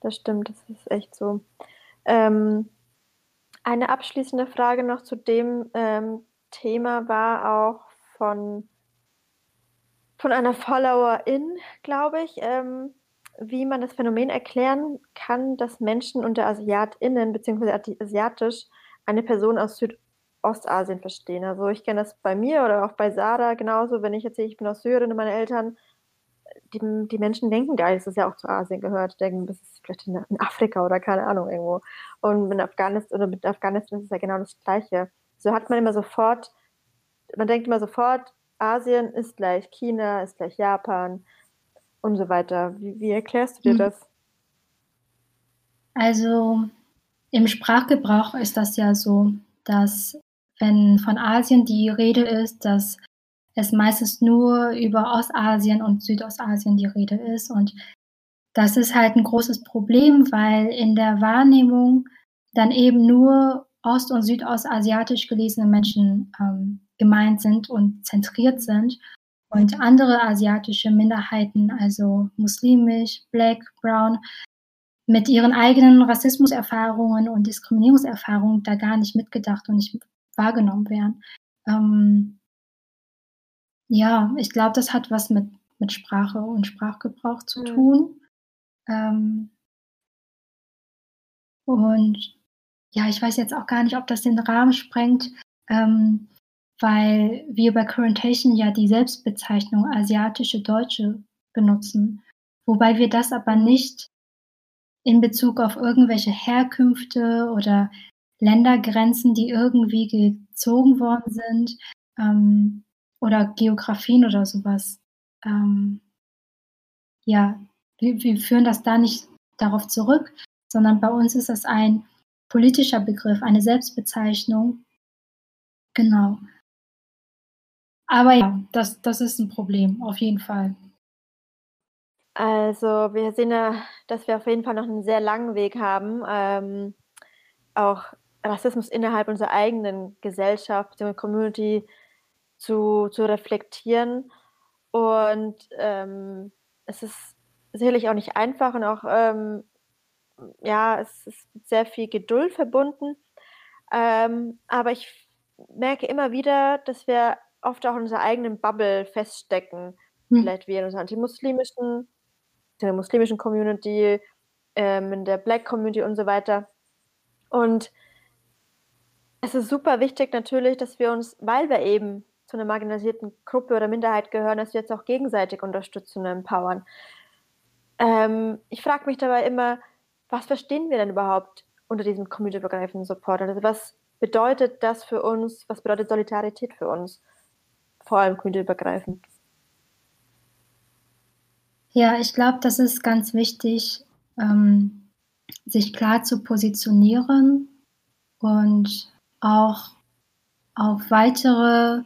das stimmt, das ist echt so. Ähm, eine abschließende Frage noch zu dem ähm, Thema war auch von, von einer Followerin, glaube ich, ähm, wie man das Phänomen erklären kann, dass Menschen unter AsiatInnen bzw. asiatisch eine Person aus Südostasien verstehen. Also ich kenne das bei mir oder auch bei Sarah genauso, wenn ich erzähle, ich bin aus Syrien und meine Eltern, die, die Menschen denken geil, dass es ja auch zu Asien gehört, denken, das ist vielleicht in, in Afrika oder keine Ahnung irgendwo. Und mit Afghanistan mit Afghanistan ist es ja genau das Gleiche so hat man immer sofort, man denkt immer sofort, Asien ist gleich China, ist gleich Japan und so weiter. Wie, wie erklärst du dir hm. das? Also im Sprachgebrauch ist das ja so, dass wenn von Asien die Rede ist, dass es meistens nur über Ostasien und Südostasien die Rede ist. Und das ist halt ein großes Problem, weil in der Wahrnehmung dann eben nur ost- und südostasiatisch gelesene Menschen ähm, gemeint sind und zentriert sind. Und andere asiatische Minderheiten, also muslimisch, black, brown, mit ihren eigenen Rassismuserfahrungen und Diskriminierungserfahrungen da gar nicht mitgedacht und nicht wahrgenommen werden. Ähm, ja, ich glaube, das hat was mit, mit Sprache und Sprachgebrauch zu tun. Mhm. Ähm, und ja, ich weiß jetzt auch gar nicht, ob das den Rahmen sprengt, ähm, weil wir bei Currentation ja die Selbstbezeichnung asiatische Deutsche benutzen, wobei wir das aber nicht in Bezug auf irgendwelche Herkünfte oder Ländergrenzen, die irgendwie gezogen worden sind, ähm, oder Geografien oder sowas. Ähm, ja, wir, wir führen das da nicht darauf zurück, sondern bei uns ist das ein politischer Begriff, eine Selbstbezeichnung. Genau. Aber ja, das, das ist ein Problem, auf jeden Fall. Also wir sehen ja, dass wir auf jeden Fall noch einen sehr langen Weg haben, ähm, auch Rassismus innerhalb unserer eigenen Gesellschaft, der Community zu, zu reflektieren. Und ähm, es ist sicherlich auch nicht einfach und auch ähm, ja, es ist mit sehr viel Geduld verbunden. Ähm, aber ich merke immer wieder, dass wir oft auch in unserer eigenen Bubble feststecken. Hm. Vielleicht wir in unserer antimuslimischen, der muslimischen Community, ähm, in der Black Community und so weiter. Und es ist super wichtig natürlich, dass wir uns, weil wir eben zu einer marginalisierten Gruppe oder Minderheit gehören, dass wir jetzt auch gegenseitig unterstützen und empowern. Ähm, ich frage mich dabei immer, was verstehen wir denn überhaupt unter diesem community-übergreifenden Support? Also was bedeutet das für uns? Was bedeutet Solidarität für uns? Vor allem community-übergreifend. Ja, ich glaube, das ist ganz wichtig, ähm, sich klar zu positionieren und auch auf weitere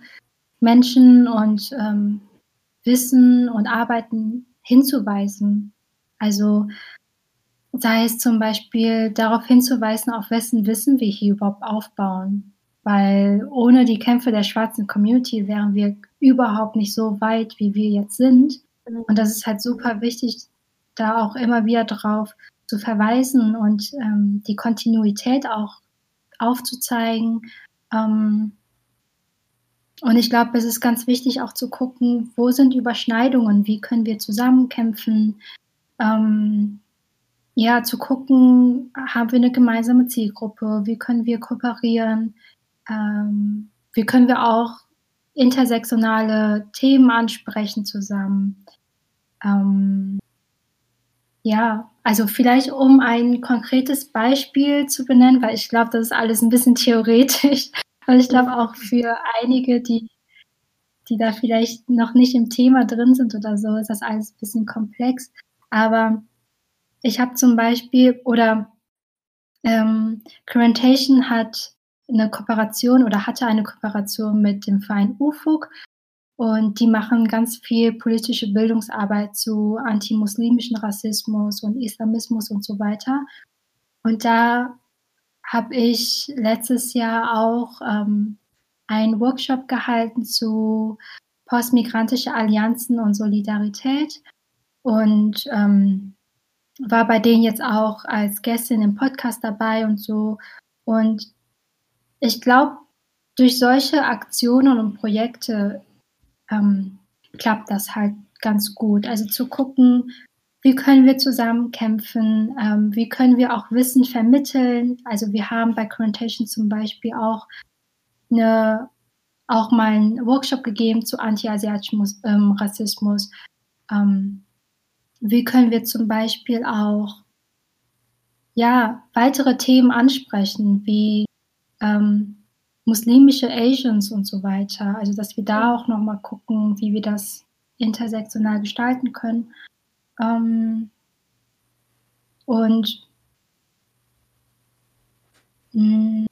Menschen und ähm, Wissen und Arbeiten hinzuweisen. Also sei es zum Beispiel darauf hinzuweisen, auf wessen Wissen wir hier überhaupt aufbauen. Weil ohne die Kämpfe der schwarzen Community wären wir überhaupt nicht so weit, wie wir jetzt sind. Und das ist halt super wichtig, da auch immer wieder drauf zu verweisen und ähm, die Kontinuität auch aufzuzeigen. Ähm, und ich glaube, es ist ganz wichtig auch zu gucken, wo sind Überschneidungen, wie können wir zusammenkämpfen. Ähm, ja, zu gucken, haben wir eine gemeinsame Zielgruppe, wie können wir kooperieren, ähm, wie können wir auch intersektionale Themen ansprechen zusammen. Ähm, ja, also vielleicht um ein konkretes Beispiel zu benennen, weil ich glaube, das ist alles ein bisschen theoretisch. Und ich glaube auch für einige, die, die da vielleicht noch nicht im Thema drin sind oder so, ist das alles ein bisschen komplex. Aber ich habe zum Beispiel, oder ähm, Currentation hat eine Kooperation oder hatte eine Kooperation mit dem Verein UFUG und die machen ganz viel politische Bildungsarbeit zu antimuslimischen Rassismus und Islamismus und so weiter. Und da habe ich letztes Jahr auch ähm, einen Workshop gehalten zu postmigrantische Allianzen und Solidarität und ähm, war bei denen jetzt auch als Gästin im Podcast dabei und so. Und ich glaube, durch solche Aktionen und Projekte ähm, klappt das halt ganz gut. Also zu gucken, wie können wir zusammen kämpfen, ähm, wie können wir auch Wissen vermitteln. Also wir haben bei Currentation zum Beispiel auch eine, auch mal einen Workshop gegeben zu anti-asiatischem ähm, Rassismus. Ähm, wie können wir zum Beispiel auch ja, weitere Themen ansprechen, wie ähm, muslimische Asians und so weiter. Also dass wir da auch nochmal gucken, wie wir das intersektional gestalten können. Ähm, und mh, hm,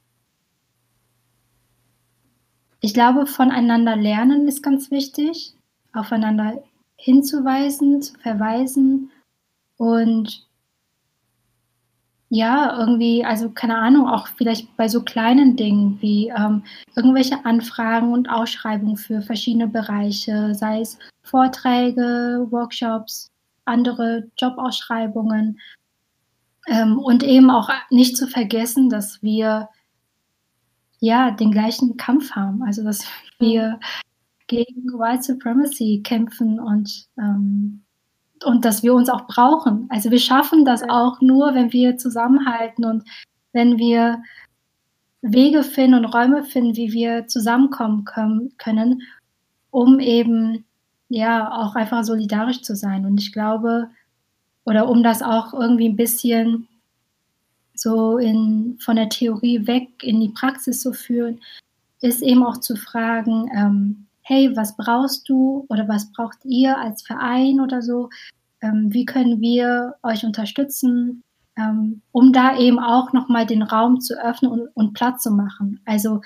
ich glaube, voneinander lernen ist ganz wichtig, aufeinander hinzuweisen, zu verweisen und ja, irgendwie, also keine Ahnung, auch vielleicht bei so kleinen Dingen wie ähm, irgendwelche Anfragen und Ausschreibungen für verschiedene Bereiche, sei es Vorträge, Workshops, andere Jobausschreibungen. Ähm, und eben auch nicht zu vergessen, dass wir ja den gleichen Kampf haben, also dass wir gegen White Supremacy kämpfen und ähm, und dass wir uns auch brauchen. Also wir schaffen das auch nur, wenn wir zusammenhalten und wenn wir Wege finden und Räume finden, wie wir zusammenkommen können, um eben ja auch einfach solidarisch zu sein. Und ich glaube, oder um das auch irgendwie ein bisschen so in, von der Theorie weg in die Praxis zu führen, ist eben auch zu fragen, ähm, hey, was brauchst du oder was braucht ihr als Verein oder so? Ähm, wie können wir euch unterstützen, ähm, um da eben auch nochmal den Raum zu öffnen und, und Platz zu machen? Also,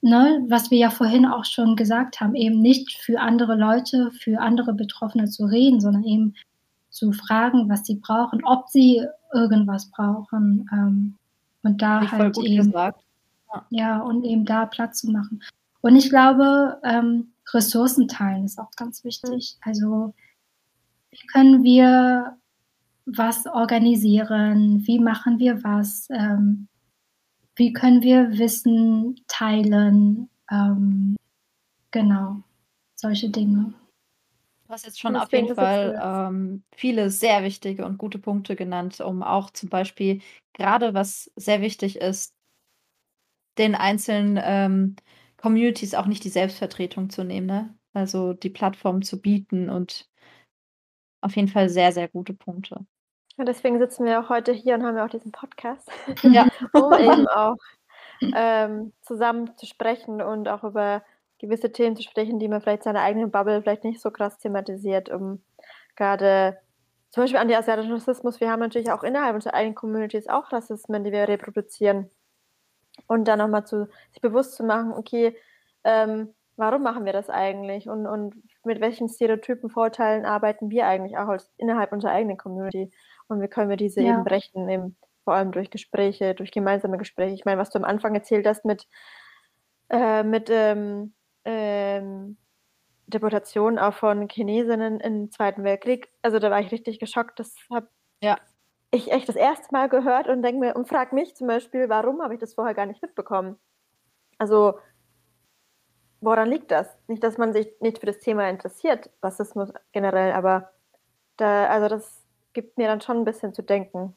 ne, was wir ja vorhin auch schon gesagt haben, eben nicht für andere Leute, für andere Betroffene zu reden, sondern eben zu fragen, was sie brauchen, ob sie irgendwas brauchen. Ähm, und da Ich halt eben, gesagt. ja, und eben da Platz zu machen. Und ich glaube, ähm, Ressourcen teilen ist auch ganz wichtig. Also wie können wir was organisieren, wie machen wir was, ähm, wie können wir Wissen teilen, ähm, genau, solche Dinge. Du hast jetzt schon auf jeden Fall ähm, viele sehr wichtige und gute Punkte genannt, um auch zum Beispiel gerade was sehr wichtig ist, den einzelnen ähm, Communities auch nicht die Selbstvertretung zu nehmen, ne? Also die Plattform zu bieten und auf jeden Fall sehr, sehr gute Punkte. Und deswegen sitzen wir auch heute hier und haben ja auch diesen Podcast, ja. um eben auch ähm, zusammen zu sprechen und auch über gewisse Themen zu sprechen, die man vielleicht seiner eigenen Bubble vielleicht nicht so krass thematisiert, um gerade zum Beispiel anti-asiatischen Rassismus. Wir haben natürlich auch innerhalb unserer eigenen Communities auch Rassismen, die wir reproduzieren. Und dann nochmal zu sich bewusst zu machen, okay, ähm, warum machen wir das eigentlich und, und mit welchen Stereotypen, Vorteilen arbeiten wir eigentlich auch als, innerhalb unserer eigenen Community und wie können wir diese ja. eben brechen, eben vor allem durch Gespräche, durch gemeinsame Gespräche. Ich meine, was du am Anfang erzählt hast mit, äh, mit ähm, ähm, Deportation auch von Chinesinnen im Zweiten Weltkrieg, also da war ich richtig geschockt. Das habe ja. Ich echt das erste Mal gehört und denke mir und frage mich zum Beispiel, warum habe ich das vorher gar nicht mitbekommen? Also woran liegt das? Nicht, dass man sich nicht für das Thema interessiert, Rassismus generell, aber da, also das gibt mir dann schon ein bisschen zu denken,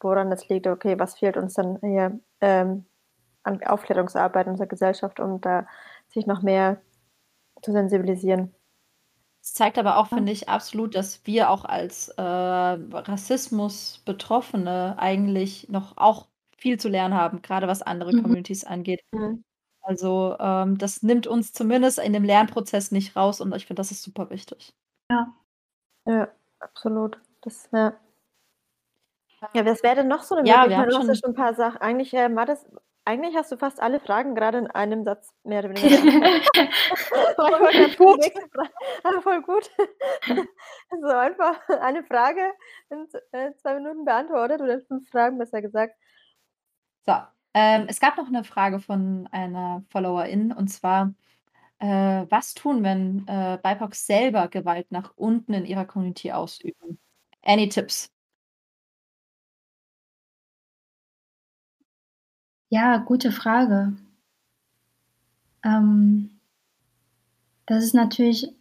woran das liegt. Okay, was fehlt uns dann hier ähm, an Aufklärungsarbeit in unserer Gesellschaft, um da sich noch mehr zu sensibilisieren. Es zeigt aber auch, finde ich, absolut, dass wir auch als äh, Rassismus-Betroffene eigentlich noch auch viel zu lernen haben, gerade was andere mhm. Communities angeht. Mhm. Also ähm, das nimmt uns zumindest in dem Lernprozess nicht raus und ich finde, das ist super wichtig. Ja. Ja, absolut. Das, ja. Ja, was wäre denn noch so eine ja, Möglichkeit? Du hast ja schon ein paar Sachen. Eigentlich, äh, Mattes, eigentlich hast du fast alle Fragen gerade in einem Satz mehr oder weniger. voll gut. Aber voll gut. so einfach eine Frage in äh, zwei Minuten beantwortet oder fünf Fragen besser gesagt. So, ähm, es gab noch eine Frage von einer Followerin und zwar, äh, was tun, wenn äh, BIPOCs selber Gewalt nach unten in ihrer Community ausüben? Any Tipps? Ja, gute Frage. Ähm, das ist natürlich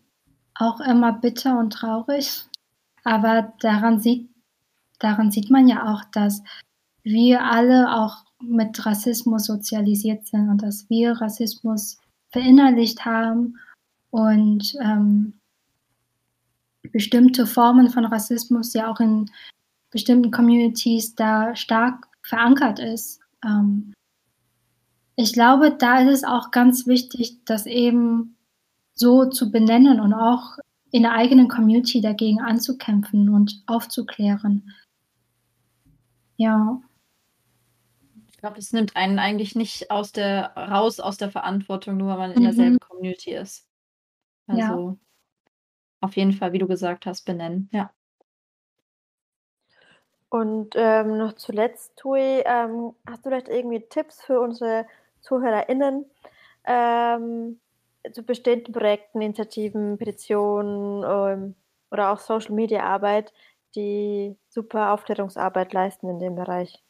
auch immer bitter und traurig, aber daran sieht, daran sieht man ja auch, dass wir alle auch mit Rassismus sozialisiert sind und dass wir Rassismus verinnerlicht haben und ähm, bestimmte Formen von Rassismus ja auch in bestimmten Communities da stark verankert ist. Ähm, ich glaube, da ist es auch ganz wichtig, das eben so zu benennen und auch in der eigenen Community dagegen anzukämpfen und aufzuklären. Ja glaube, das nimmt einen eigentlich nicht aus der, raus aus der Verantwortung, nur weil man in derselben mhm. Community ist. Also ja. auf jeden Fall, wie du gesagt hast, benennen, ja. Und ähm, noch zuletzt, Tui, ähm, hast du vielleicht irgendwie Tipps für unsere ZuhörerInnen ähm, zu bestehenden Projekten, Initiativen, Petitionen ähm, oder auch Social Media Arbeit, die super Aufklärungsarbeit leisten in dem Bereich?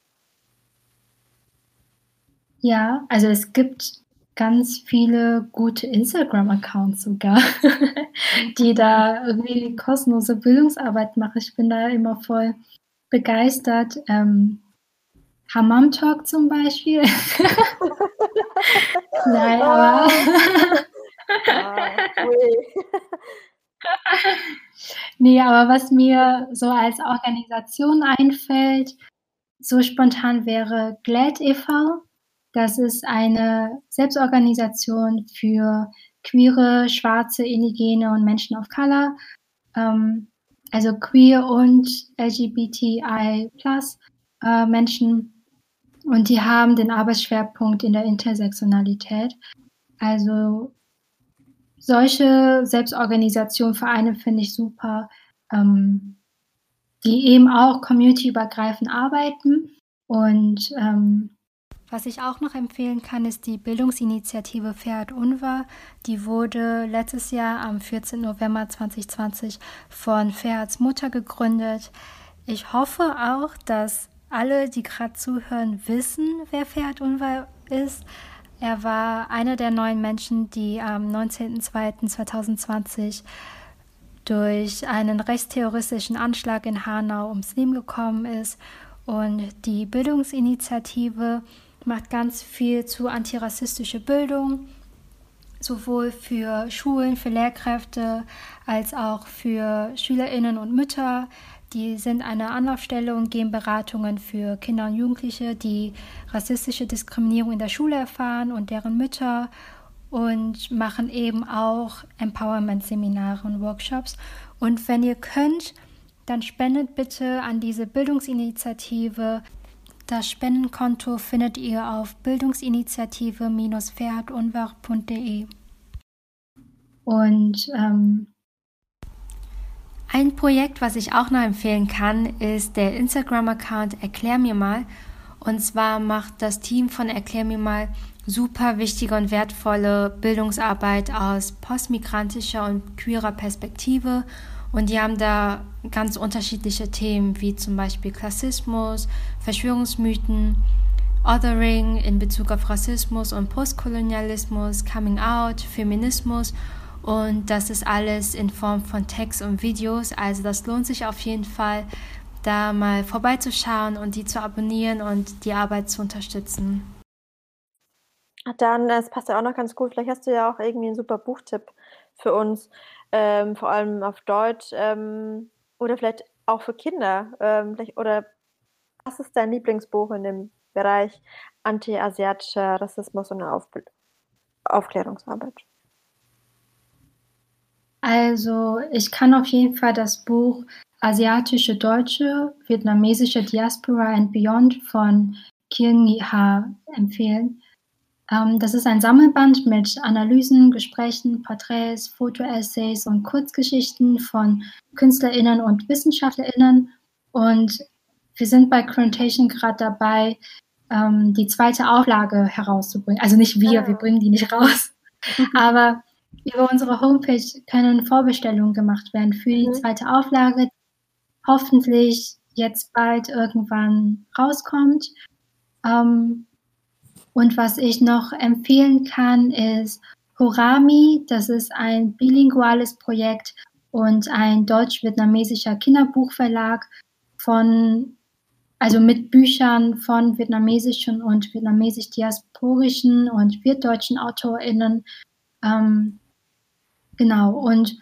Ja, also es gibt ganz viele gute Instagram-Accounts sogar, die da irgendwie kostenlose Bildungsarbeit machen. Ich bin da immer voll begeistert. Ähm, Hammam Talk zum Beispiel. Nein, aber. nee, aber was mir so als Organisation einfällt, so spontan wäre GLAD e.V. Das ist eine Selbstorganisation für queere, schwarze, indigene und Menschen of Color, ähm, also queer und LGBTI plus äh, Menschen. Und die haben den Arbeitsschwerpunkt in der Intersektionalität. Also solche Selbstorganisationen, Vereine finde ich super, ähm, die eben auch communityübergreifend arbeiten und ähm, was ich auch noch empfehlen kann, ist die Bildungsinitiative Fair Unwahr. Die wurde letztes Jahr am 14. November 2020 von Ferhats Mutter gegründet. Ich hoffe auch, dass alle, die gerade zuhören, wissen, wer Ferhat Unvar ist. Er war einer der neun Menschen, die am 19.02.2020 durch einen rechtsterroristischen Anschlag in Hanau ums Leben gekommen ist. Und die Bildungsinitiative macht ganz viel zu antirassistischer Bildung, sowohl für Schulen, für Lehrkräfte als auch für Schülerinnen und Mütter. Die sind eine Anlaufstelle und geben Beratungen für Kinder und Jugendliche, die rassistische Diskriminierung in der Schule erfahren und deren Mütter und machen eben auch Empowerment-Seminare und Workshops. Und wenn ihr könnt, dann spendet bitte an diese Bildungsinitiative. Das Spendenkonto findet ihr auf bildungsinitiative-ferhatunwach.de. Und ähm, ein Projekt, was ich auch noch empfehlen kann, ist der Instagram-Account Erklär mir mal. Und zwar macht das Team von Erklär mir mal super wichtige und wertvolle Bildungsarbeit aus postmigrantischer und queerer Perspektive. Und die haben da ganz unterschiedliche Themen, wie zum Beispiel Klassismus, Verschwörungsmythen, Othering in Bezug auf Rassismus und Postkolonialismus, Coming Out, Feminismus und das ist alles in Form von Text und Videos. Also das lohnt sich auf jeden Fall, da mal vorbeizuschauen und die zu abonnieren und die Arbeit zu unterstützen. Dann, das passt ja auch noch ganz gut. Vielleicht hast du ja auch irgendwie einen super Buchtipp für uns, ähm, vor allem auf Deutsch ähm, oder vielleicht auch für Kinder. Ähm, oder was ist dein Lieblingsbuch in dem Bereich anti-asiatischer Rassismus und Auf Aufklärungsarbeit? Also ich kann auf jeden Fall das Buch Asiatische Deutsche, Vietnamesische Diaspora and Beyond von Kiên Nghị Ha empfehlen. Ähm, das ist ein Sammelband mit Analysen, Gesprächen, Porträts, Fotoessays und Kurzgeschichten von KünstlerInnen und WissenschaftlerInnen. Und wir sind bei Crontation gerade dabei, ähm, die zweite Auflage herauszubringen. Also nicht wir, wir bringen die nicht raus. Aber über unsere Homepage können Vorbestellungen gemacht werden für die mhm. zweite Auflage, hoffentlich jetzt bald irgendwann rauskommt. Ähm, und was ich noch empfehlen kann, ist Horami. Das ist ein bilinguales Projekt und ein deutsch-vietnamesischer Kinderbuchverlag von, also mit Büchern von vietnamesischen und vietnamesisch-diasporischen und wirtdeutschen AutorInnen. Ähm, Genau, und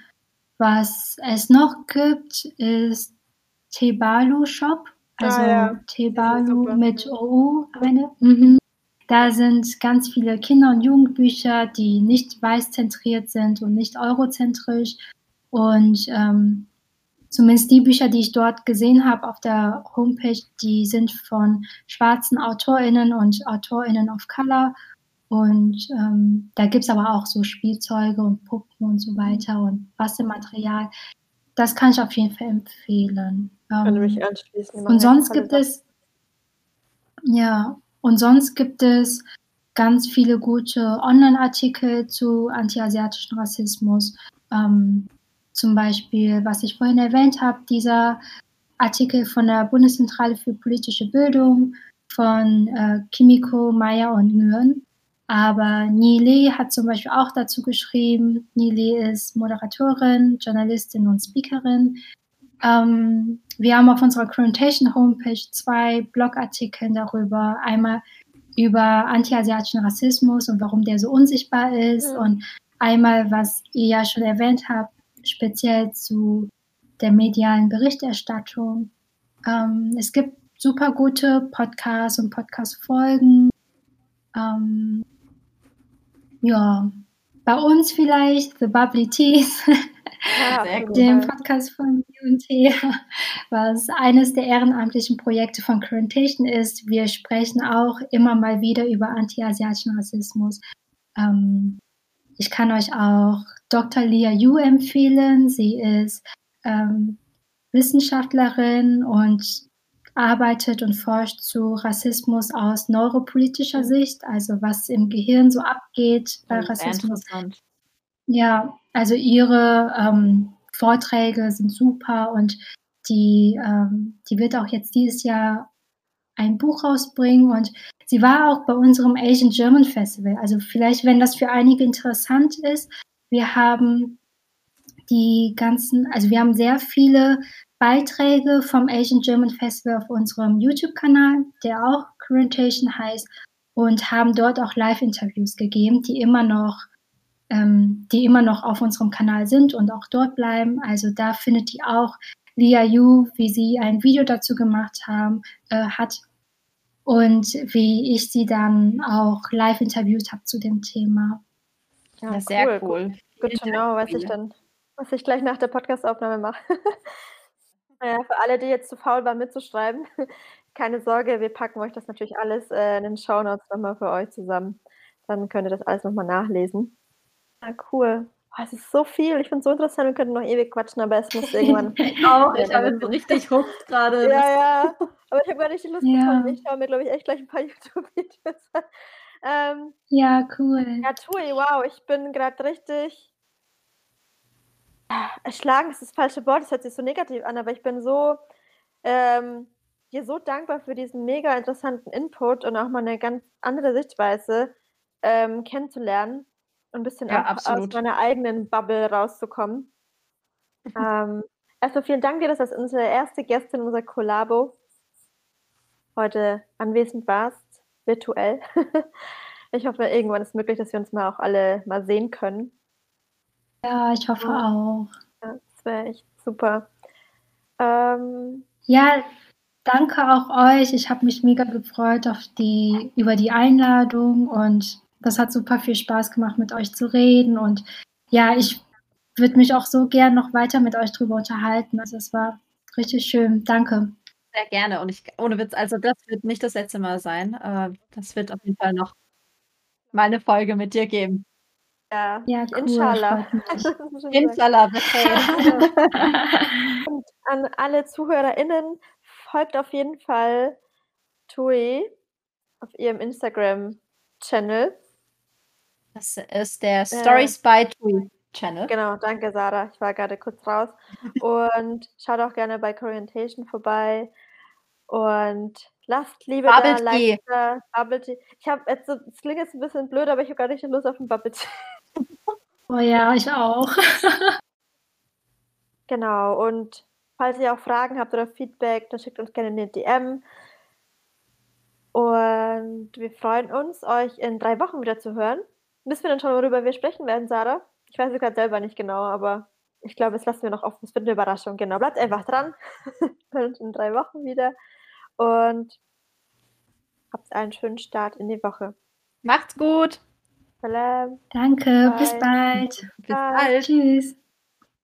was es noch gibt, ist Tebalu Shop, also ah, ja. Tebalu mit OU Ende. Mhm. Da sind ganz viele Kinder- und Jugendbücher, die nicht weißzentriert sind und nicht eurozentrisch. Und ähm, zumindest die Bücher, die ich dort gesehen habe auf der Homepage, die sind von schwarzen AutorInnen und AutorInnen of Color und ähm, da gibt es aber auch so Spielzeuge und Puppen und so weiter und Bastelmaterial. Das kann ich auf jeden Fall empfehlen. Kann ähm, mich anschließen. Und sonst gibt es, ja, und sonst gibt es ganz viele gute Online-Artikel zu antiasiatischen Rassismus. Ähm, zum Beispiel, was ich vorhin erwähnt habe, dieser Artikel von der Bundeszentrale für politische Bildung von äh, Kimiko, Meyer und Nguyen. Aber Nile hat zum Beispiel auch dazu geschrieben. Nile ist Moderatorin, Journalistin und Speakerin. Ähm, wir haben auf unserer Currentation Homepage zwei Blogartikel darüber. Einmal über antiasiatischen Rassismus und warum der so unsichtbar ist. Mhm. Und einmal, was ihr ja schon erwähnt habt, speziell zu der medialen Berichterstattung. Ähm, es gibt super gute Podcasts und Podcast-Folgen. Ähm, ja, bei uns vielleicht The Bubbly Teas, ja, dem Podcast von B&T, was eines der ehrenamtlichen Projekte von Currentation ist. Wir sprechen auch immer mal wieder über anti-asiatischen Rassismus. Ähm, ich kann euch auch Dr. Lia Yu empfehlen. Sie ist ähm, Wissenschaftlerin und arbeitet und forscht zu Rassismus aus neuropolitischer mhm. Sicht, also was im Gehirn so abgeht bei Rassismus. Ja, also ihre ähm, Vorträge sind super und die, ähm, die wird auch jetzt dieses Jahr ein Buch rausbringen und sie war auch bei unserem Asian German Festival. Also vielleicht, wenn das für einige interessant ist, wir haben die ganzen, also wir haben sehr viele Beiträge vom Asian German Festival auf unserem YouTube-Kanal, der auch Currentation heißt, und haben dort auch Live-Interviews gegeben, die immer noch, ähm, die immer noch auf unserem Kanal sind und auch dort bleiben. Also da findet ihr auch Lia Yu, wie sie ein Video dazu gemacht haben, äh, hat und wie ich sie dann auch live interviewt habe zu dem Thema. Ja, sehr cool. Gut to know, was ich dann, was ich gleich nach der Podcastaufnahme mache. naja, für alle, die jetzt zu faul waren mitzuschreiben, keine Sorge, wir packen euch das natürlich alles äh, in den Show Notes nochmal für euch zusammen. Dann könnt ihr das alles nochmal nachlesen. Ja, cool. Oh, es ist so viel. Ich finde es so interessant. Wir könnten noch ewig quatschen, aber es muss irgendwann. ich auch. Ich habe so richtig hooked gerade. Ja, ja. Aber ich habe gar nicht die Lust ja. bekommen. Ich schaue mir, glaube ich, echt gleich ein paar YouTube-Videos an. Ähm, ja, cool. Ja, Tui, wow. Ich bin gerade richtig erschlagen ist das falsche Wort, das hört sich so negativ an, aber ich bin so ähm, dir so dankbar für diesen mega interessanten Input und auch mal eine ganz andere Sichtweise ähm, kennenzulernen ein bisschen ja, aus meiner eigenen Bubble rauszukommen. ähm, erstmal vielen Dank dir, dass du unsere erste Gästin unserer Kollabo heute anwesend warst, virtuell. ich hoffe, irgendwann ist es möglich, dass wir uns mal auch alle mal sehen können. Ja, ich hoffe auch. Ja, das wäre echt super. Ähm, ja, danke auch euch. Ich habe mich mega gefreut auf die, über die Einladung und das hat super viel Spaß gemacht, mit euch zu reden. Und ja, ich würde mich auch so gern noch weiter mit euch drüber unterhalten. Also es war richtig schön. Danke. Sehr gerne. Und ich, ohne Witz, also das wird nicht das letzte Mal sein. Äh, das wird auf jeden Fall noch mal eine Folge mit dir geben. Ja, ja cool, Inshallah. Inshallah. Und an alle ZuhörerInnen, folgt auf jeden Fall Tui auf ihrem Instagram-Channel. Das ist der Stories by Tui Channel. Genau, danke Sarah. Ich war gerade kurz raus. Und schaut auch gerne bei Corientation vorbei. Und lasst Liebe Bubble da, like da, Bubble Tea. Ich habe jetzt so, es klingt jetzt ein bisschen blöd, aber ich habe gar nicht Lust auf ein Bubble Tea. Oh ja, ich auch. genau, und falls ihr auch Fragen habt oder Feedback, dann schickt uns gerne eine DM. Und wir freuen uns, euch in drei Wochen wieder zu hören. Wissen wir dann schon, worüber wir sprechen werden, Sarah? Ich weiß es gerade selber nicht genau, aber ich glaube, es lassen wir noch offen. Es wird eine Überraschung. Genau, bleibt einfach dran. wir hören uns in drei Wochen wieder. Und habt einen schönen Start in die Woche. Macht's gut! Salam. Danke, Bye. bis bald. Bis bald. Tschüss.